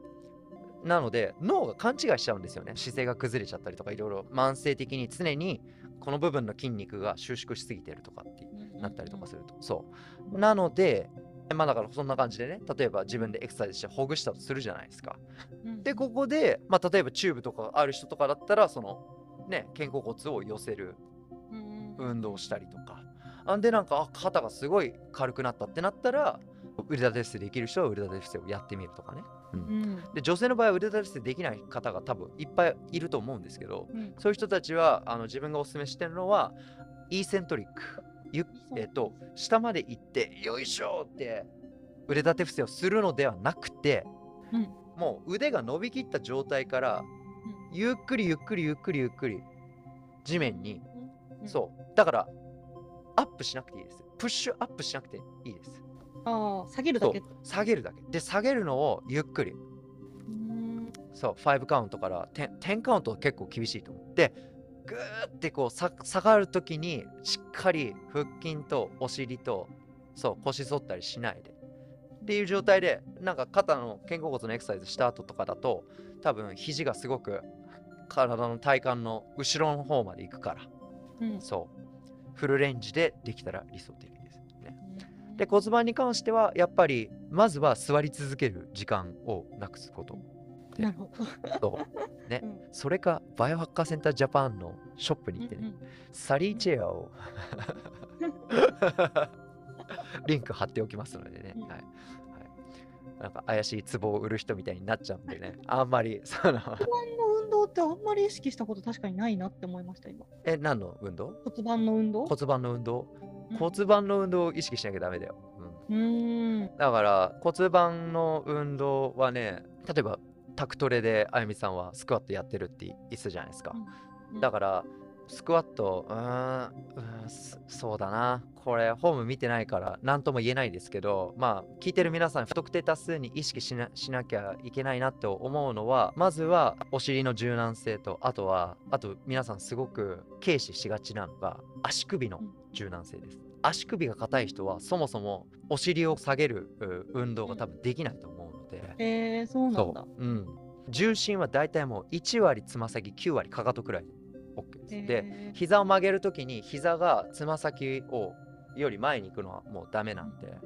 う。なので脳が勘違いしちゃうんですよね。姿勢が崩れちゃったりとかいろいろ慢性的に常にこの部分の筋肉が収縮しすぎてるとかってなったりとかすると、そう。なのでまあだからそんな感じでね例えば自分でエクササイズしてほぐしたとするじゃないですか、うん、でここで、まあ、例えばチューブとかある人とかだったらそのね肩甲骨を寄せる運動したりとか。あんでなんかあ肩がすごい軽くなったってなったら腕立て伏せできる人は腕立て伏せをやってみるとかね。うん、うん、で女性の場合は腕立て伏せできない方が多分いっぱいいると思うんですけど、うん、そういう人たちはあの自分がおすすめしてるのはイーセントリック。ゆ、えっと、下まで行ってよいしょって腕立て伏せをするのではなくて、うん、もう腕が伸びきった状態から、ゆっくりゆっくりゆっくりゆっくり地面にそう。だからアップしなくていいです。プッシュアップしなくていいです。ああ下げるだけ。下げるだけ。で下げるのをゆっくり。そう5カウントから 10, 10カウント結構厳しいと思う。でグーってこう下がるときにしっかり腹筋とお尻とそう腰反ったりしないで。っていう状態でなんか肩の肩甲骨のエクササイズした後とかだと多分肘がすごく体の体幹の後ろの方まで行くから。うん、そうフルレンジでできたら理想的ですね。で骨盤に関してはやっぱりまずは座り続ける時間をなくすこと。なるほど。そう。ね、うん、それかバイオハッカーセンタージャパンのショップに行ってね、うんうん、サリーチェアをリンク貼っておきますのでね、うん、はい、なんか怪しい壺を売る人みたいになっちゃうんでね、あんまりその。運動ってあんまり意識したこと確かにないなって思いました、今。え、何の運動？骨盤の運動？骨盤の運動、うん、骨盤の運動を意識しなきゃダメだよ。うん。うんだから骨盤の運動はね、例えばタクトレであゆみさんはスクワットやってるって言ってたじゃないですか。うん、だからスクワット、うーん、そうだな。これ、ホーム見てないから、何とも言えないですけど、まあ、聞いてる皆さん、不特定多数に意識しなしなきゃいけないなって思うのは、まずは、お尻の柔軟性と、あとは、あと、皆さんすごく軽視しがちなのが、足首の柔軟性です。足首が硬い人は、そもそもお尻を下げる運動が多分できないと思うので。えー、そうなんだ。ううん。重心は大体もう1割つま先、9割かかとくらい OK です。で、膝を曲げるときに膝がつま先をより前に行くのはもうダメなんで。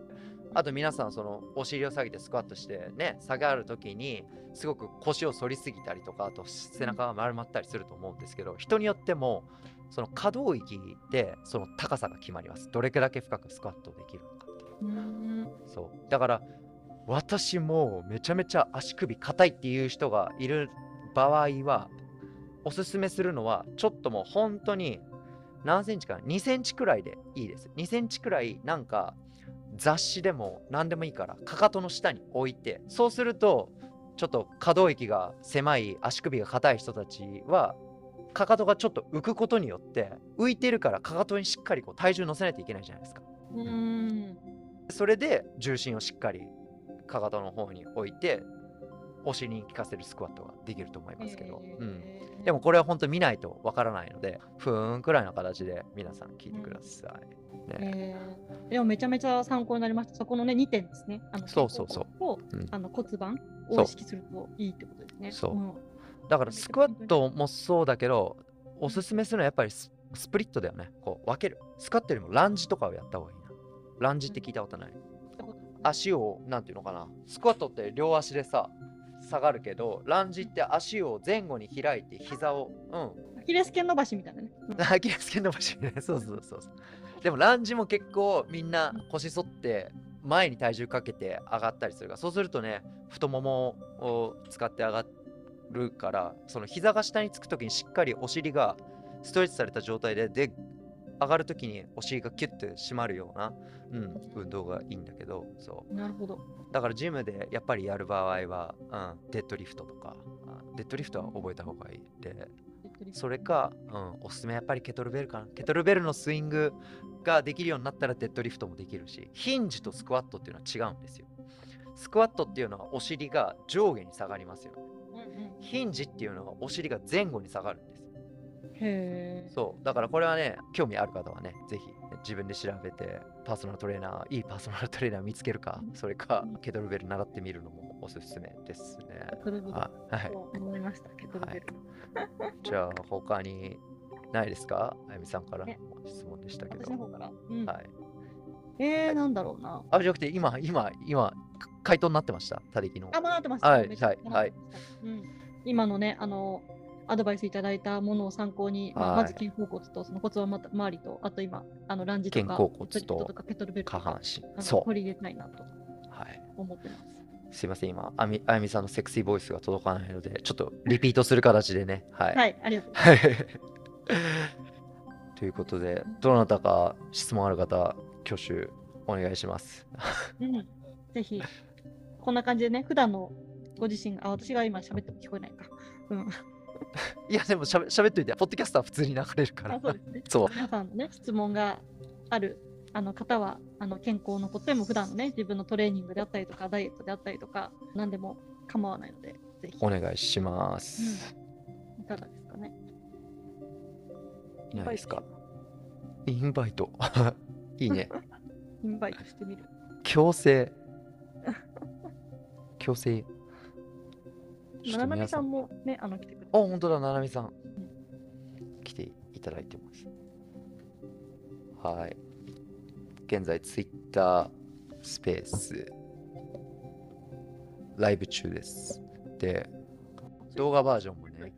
あと皆さんそのお尻を下げてスクワットしてね下がる時にすごく腰を反りすぎたりとかあと背中が丸まったりすると思うんですけど人によってもその可動域でその高さが決まりますどれだけ深くスクワットできるのかっていうそうだから私もめちゃめちゃ足首硬いっていう人がいる場合はおすすめするのはちょっともう本当に何センチかな？2センチくらいでいいです。2センチくらいなんか雑誌でも何でもいいからかかとの下に置いて。そうするとちょっと可動域が狭い足首が硬い人たちはかかとがちょっと浮くことによって浮いてるからかかとにしっかりこう体重乗せないといけないじゃないですか。うん。それで重心をしっかりかかとの方に置いてお尻に効かせるスクワットができると思いますけど、うん、でもこれは本当見ないとわからないのでふーんくらいの形で皆さん聞いてください、ね。えー、でもめちゃめちゃ参考になりました。そこのね2点ですね。あのそうそうそう、うん、あの骨盤を意識するといいってことですね。そう、うん、だからスクワットもそうだけどおすすめするのはやっぱりスプリットだよね。こう分ける。スクワットよりもランジとかをやった方がいいな。ランジって聞いたことない、足をなんていうのかな。スクワットって両足でさ下がるけどランジって足を前後に開いて膝をうん。アキレス腱伸ばしみたいなね、うん、アキレス腱伸ばしね。そうそうそうそう。でもランジも結構みんな腰反って前に体重かけて上がったりするからそうするとね太ももを使って上がるからその膝が下につく時にしっかりお尻がストレッチされた状態でで上がるときにお尻がキュッて締まるような、うん、運動がいいんだけどそう。なるほど。だからジムでやっぱりやる場合は、うん、デッドリフトとかデッドリフトは覚えた方がいいでそれか、うん、おすすめやっぱりケトルベルかな。ケトルベルのスイングができるようになったらデッドリフトもできるしヒンジとスクワットっていうのは違うんですよ。スクワットっていうのはお尻が上下に下がりますよね、ヒンジっていうのはお尻が前後に下がるへそう。だからこれはね興味ある方はねぜひ自分で調べてパーソナルトレーナーいいパーソナルトレーナー見つけるかそれかケトルベル習ってみるのもおすすめですね。はい、思いましたケトルベル、はい、じゃあ他にないですか？あゆみさんからの質問でしたけど、はい。えー、なんだろうな。あ、じゃなくて、今、今、今、回答になってました、たできの。あ、まあ、なってました。はい、はい、はい。うん、今のね、あの、アドバイスいただいたものを参考に、まあ、まず肩甲骨とその骨盤周りと、あと今、あのランジとか、肩甲骨とペトルベル下半身、そう取り入れたいなと思ってます。すいません、今、あみあゆみさんのセクシーボイスが届かないので、ちょっとリピートする形でね。はい、はい、ありがとうございます。ということで、どなたか質問ある方、挙手お願いします。うん、ぜひ、こんな感じでね、普段のご自身が、あ、私が今喋っても聞こえないか。うん。いや、でもしゃべ喋っといて、ポッドキャストは普通に流れるから。そうですね。そう。皆さんのね、質問があるあの方は、あの健康のことでも普段のね、自分のトレーニングであったりとか、ダイエットであったりとか、何でも構わないので、ぜひ。お願いします。うん、いかがですかね。いないですか？インバイト。いいね。インバイトしてみる。強制。強制。ななみさんもね、あの、来て本当だ、ななみさん。来ていただいてます。はい。現在、ツイッタースペース、ライブ中です。で、動画バージョンもね、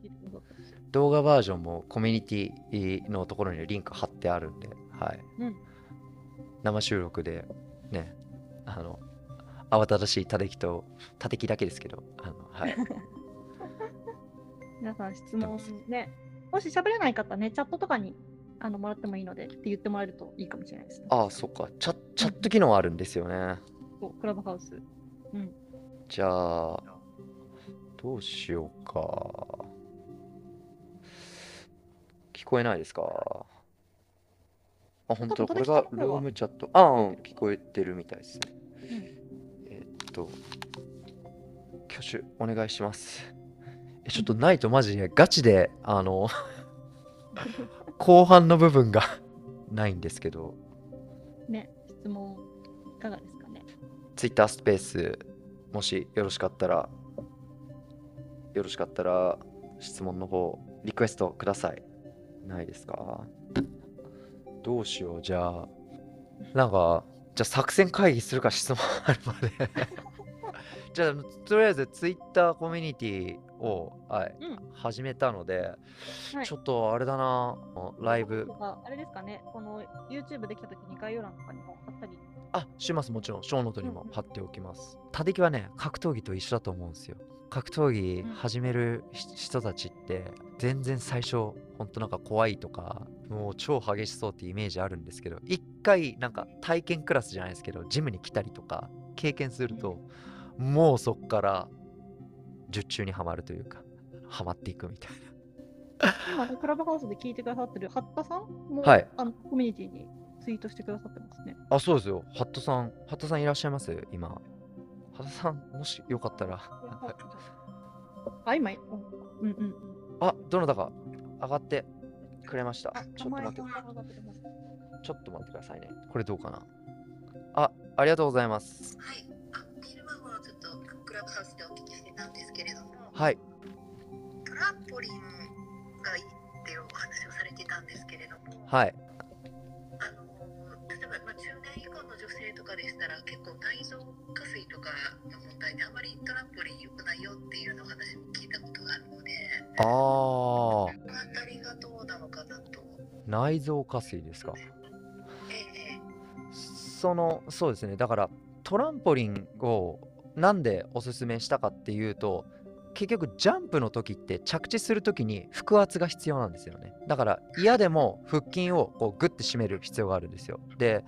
動画バージョンもコミュニティのところにリンク貼ってあるんで、はい。うん、生収録で、ね、あの、慌ただしいたてきと、たてきだけですけど、あの、はい。皆さん質問ね、もし喋れない方ね、チャットとかにあのもらってもいいのでって言ってもらえるといいかもしれないです、ね。ああ、そっか。チャチャット機能あるんですよね。そう、クラブハウス。うん。じゃあ、どうしようか。基聞こえないですか？あ、本当これがルームチャット。あ、うん、聞こえてるみたいですね。うん、えー、っと、挙手お願いします。え、ちょっとないとマジでガチで、あの後半の部分が ないんですけど。ね、質問いかがですかね？Twitter スペース、もしよろしかったら、よろしかったら質問の方、リクエストください。ないですか？どうしよう、じゃあ。なんか、じゃあ作戦会議するか質問あるまで じゃあ、とりあえず Twitter コミュニティを、はい、うん、始めたので、はい、ちょっとあれだな、ライブ。あれですかね、この YouTube できた時に概要欄とかにも貼ったり。あ、します、もちろん。ショーノートにも貼っておきます。うん、他敵はね、格闘技と一緒だと思うんですよ。格闘技始める人たちって全然最初ほんとなんか怖いとかもう超激しそうってイメージあるんですけど一回なんか体験クラスじゃないですけどジムに来たりとか経験するともうそっから術中にはまるというかはまっていくみたいな。今ねクラブハウスで聞いてくださってる八田さんも、はい、あのコミュニティにツイートしてくださってますね。あそうですよ。八田さん八田さんいらっしゃいます？今。八田さんもしよかったら。あ今うんうん。あどなたか上がってくれました。ちょっと待って。ちょっと待ってくださいね。これどうかな？あありがとうございます。はい。ハウスでお聞きしてたんですけれども、はい、トランポリンがいいっていうお話をされてたんですけれども、はい、あの例えば、まあ、中年以降の女性とかでしたら結構内臓下垂とかの問題であまりトランポリン良くないよっていうのを話も聞いたことがあるのでああこの辺りがどうなのかなと。内臓下垂ですか？ええ。そのそうですね。だからトランポリンをなんでおすすめしたかっていうと結局ジャンプの時って着地する時に腹圧が必要なんですよね。だから嫌でも腹筋をこうグッて締める必要があるんですよ。で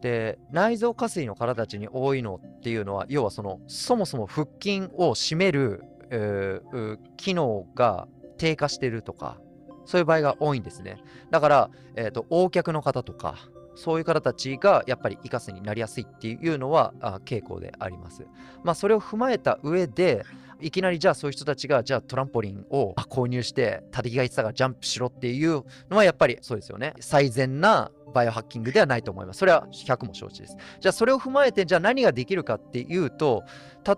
で内臓下垂の方たちに多いのっていうのは要はそのそもそも腹筋を締める、えー、機能が低下してるとかそういう場合が多いんですね。だから、えーと、と O 脚の方とかそういう方たちがやっぱり生かすになりやすいっていうのはあ傾向であります。まあ、それを踏まえた上でいきなりじゃあそういう人たちがじゃあトランポリンを購入して立木が言ってたからジャンプしろっていうのはやっぱりそうですよね最善なバイオハッキングではないと思います。それは100も承知です。じゃあそれを踏まえてじゃあ何ができるかっていうと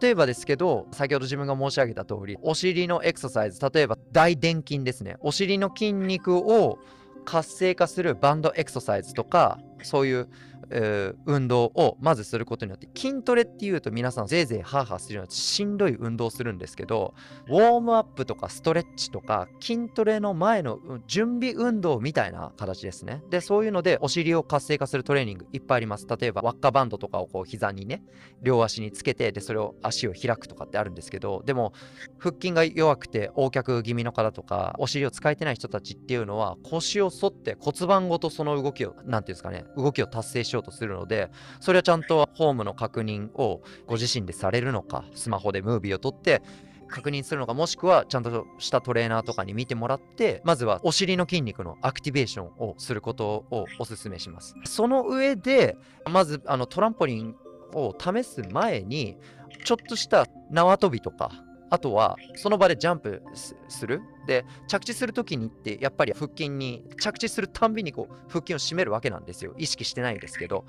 例えばですけど先ほど自分が申し上げた通りお尻のエクササイズ例えば大臀筋ですねお尻の筋肉を活性化するバンドエクササイズとかそういう、えー、運動をまずすることによって筋トレっていうと皆さんぜいぜいハーハーするようなしんどい運動をするんですけどウォームアップとかストレッチとか筋トレの前の準備運動みたいな形ですね。でそういうのでお尻を活性化するトレーニングいっぱいあります。例えば輪っかバンドとかをこう膝にね両足につけてでそれを足を開くとかってあるんですけどでも腹筋が弱くて横脚気味の方とかお尻を使えてない人たちっていうのは腰を反って骨盤ごとその動きを何て言うんですかね動きを達成ししようとするのでそれはちゃんとホームの確認をご自身でされるのかスマホでムービーを撮って確認するのかもしくはちゃんとしたトレーナーとかに見てもらってまずはお尻の筋肉のアクティベーションをすることをおすすめします。その上でまずあのトランポリンを試す前にちょっとした縄跳びとかあとはその場でジャンプする？で着地する時にってやっぱり腹筋に着地するたんびにこう腹筋を締めるわけなんですよ。意識してないんですけど。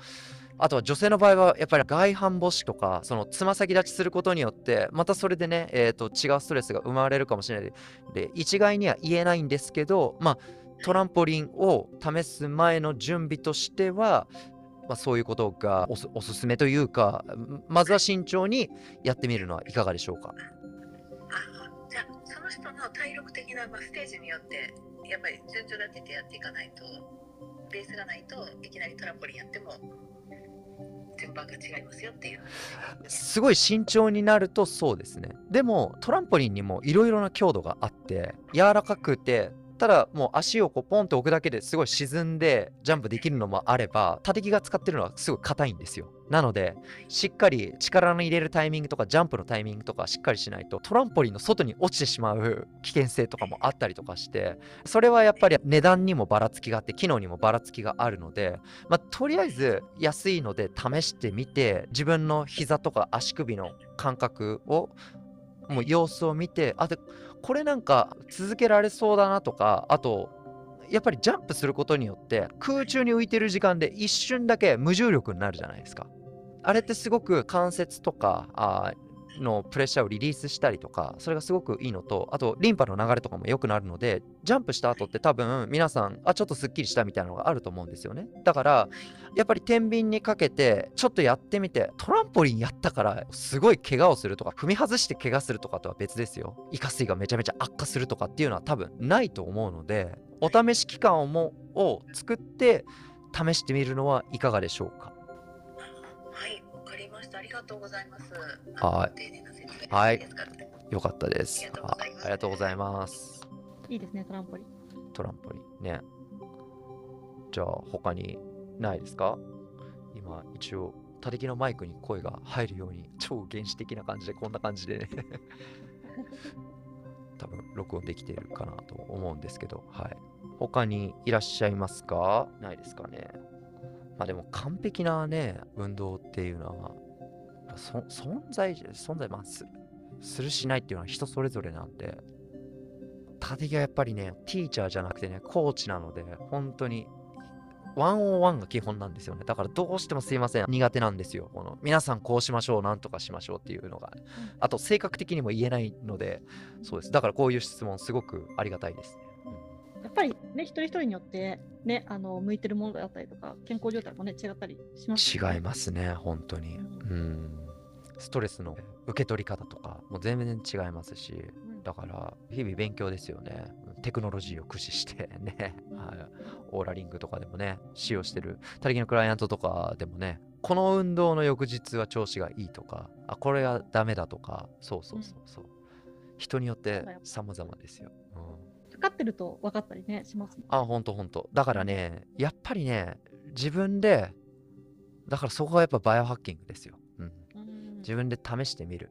あとは女性の場合はやっぱり外反母趾とかそのつま先立ちすることによってまたそれでね、えー、と違うストレスが生まれるかもしれない。で一概には言えないんですけどまあトランポリンを試す前の準備としてはまあ、そういうことがおすおすすめというかまずは慎重にやってみるのはいかがでしょうか？あ、じゃ、その人の体力的な、まあ、ステージによってやっぱり順序立ててやっていかないとベースがないといきなりトランポリンやっても順番が違いますよっていう、すごい慎重になるとそうですね。でもトランポリンにもいろいろな強度があって柔らかくてただもう足をこうポンと置くだけですごい沈んでジャンプできるのもあれば縦木が使ってるのはすごい硬いんですよ。なのでしっかり力の入れるタイミングとかジャンプのタイミングとかしっかりしないとトランポリンの外に落ちてしまう危険性とかもあったりとかしてそれはやっぱり値段にもばらつきがあって機能にもばらつきがあるので、まあ、とりあえず安いので試してみて自分の膝とか足首の感覚をもう様子を見てあでこれなんか続けられそうだなとかあとやっぱりジャンプすることによって空中に浮いてる時間で一瞬だけ無重力になるじゃないですか。あれってすごく関節とかあのプレッシャーをリリースしたりとかそれがすごくいいのとあとリンパの流れとかも良くなるのでジャンプした後って多分皆さんあちょっとすっきりしたみたいなのがあると思うんですよねだからやっぱり天秤にかけてちょっとやってみてトランポリンやったからすごい怪我をするとか踏み外して怪我するとかとは別ですよイカ水がめちゃめちゃ悪化するとかっていうのは多分ないと思うのでお試し期間をもを作って試してみるのはいかがでしょうか？がとうございます。はい。はい。よかったです。ありがとうございます。いいですね、トランポリン。トランポリンね。じゃあ、他にないですか？今、一応、他力のマイクに声が入るように、超原始的な感じで、こんな感じでね 多分、録音できているかなと思うんですけど、はい。他にいらっしゃいますか？ないですかねまあでも完璧なね、運動っていうのは存在、存在、まあす、するしないっていうのは人それぞれなんで、縦がやっぱりね、ティーチャーじゃなくてね、コーチなので、本当に、ワンオンワンが基本なんですよね。だからどうしてもすいません。苦手なんですよ。この皆さんこうしましょう、なんとかしましょうっていうのが。あと、性格的にも言えないので、そうです。だからこういう質問、すごくありがたいです。やっぱりね、一人一人によって、ね、あの向いてるものだったりとか、健康状態もね、違ったりします、ね、違いますね、本当に。うん、うん。ストレスの受け取り方とかも全然違いますし、だから日々勉強ですよね。テクノロジーを駆使して ね、はい、オーラリングとかでもね、使用してる、他力のクライアントとかでもね、この運動の翌日は調子がいいとか、あ、これはダメだとか、そうそうそうそう。うん、人によって様々ですよ。うん、かかってると分かったりね、しますもん、あ、ほんとほんと。だからね、やっぱりね、自分で、だからそこがやっぱバイオハッキングですよ。自分で試してみる。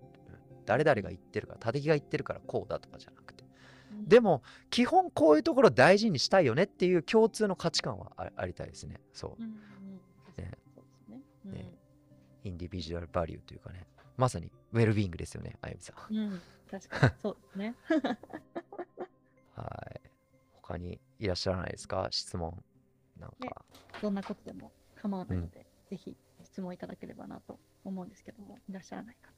誰々が言ってるから、他敵が言ってるからこうだとかじゃなくて。でも、基本こういうところ大事にしたいよねっていう共通の価値観はありたいですね。そう。ねねインディビジュアルバリューというかね、まさにウェルビーイングですよね、あゆみさん。うん、確かにそうですね。はい。他にいらっしゃらないですか？質問。なんか。どんなことでも構わないので、うん、ぜひ質問いただければなと思うんですけども、いらっしゃらないか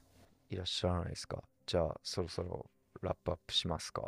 いらっしゃらないですか？じゃあ、そろそろラップアップしますか？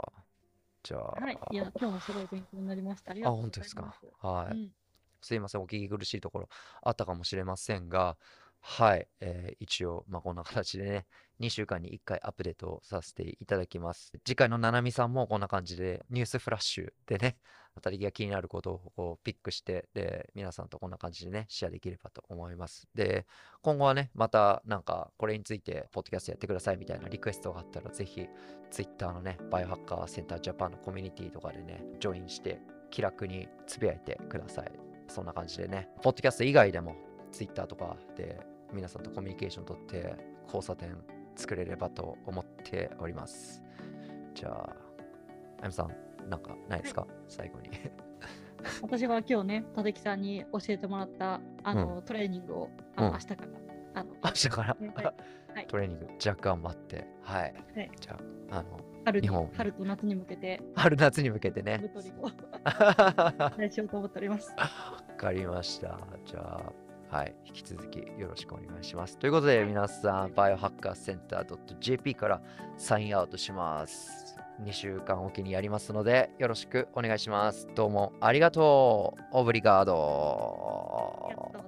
じゃあ。はい。いや、今日もすごい勉強になりました。ありがとうございます。あ、本当ですか？はい、うん、すいません、お聞き苦しいところあったかもしれませんが、はい、えー、一応、まあ、こんな形でね、2週間に1回アップデートさせていただきます。次回のななみさんもこんな感じでニュースフラッシュでね、当たりが気になることをこうピックして、で、皆さんとこんな感じでね、シェアできればと思います。で、今後はね、またなんかこれについて、ポッドキャストやってくださいみたいなリクエストがあったら、ぜひ、Twitter のね、バイオハッカーセンタージャパンのコミュニティとかでね、ジョインして、気楽につぶやいてください。そんな感じでね、ポッドキャスト以外でも、Twitter とかで皆さんとコミュニケーションをとって交差点作れればと思っております。じゃあ、あやさん、なんかないですか、はい、最後に。私は今日ね、立木さんに教えてもらったあの、うん、トレーニングをあの、うん、明日から。あの明日から、はい、トレーニング若干待って、はい。はい、じゃあ、あの、春日本春と夏に向けて。春夏に向けてね。太りを しようと思っております。わかりました。じゃあ、はい、引き続きよろしくお願いします。ということで、皆さん、バイオハッカーセンター .jp からサインアウトします。2週間おきにやりますので、よろしくお願いします。どうもありがとう。オブリガード。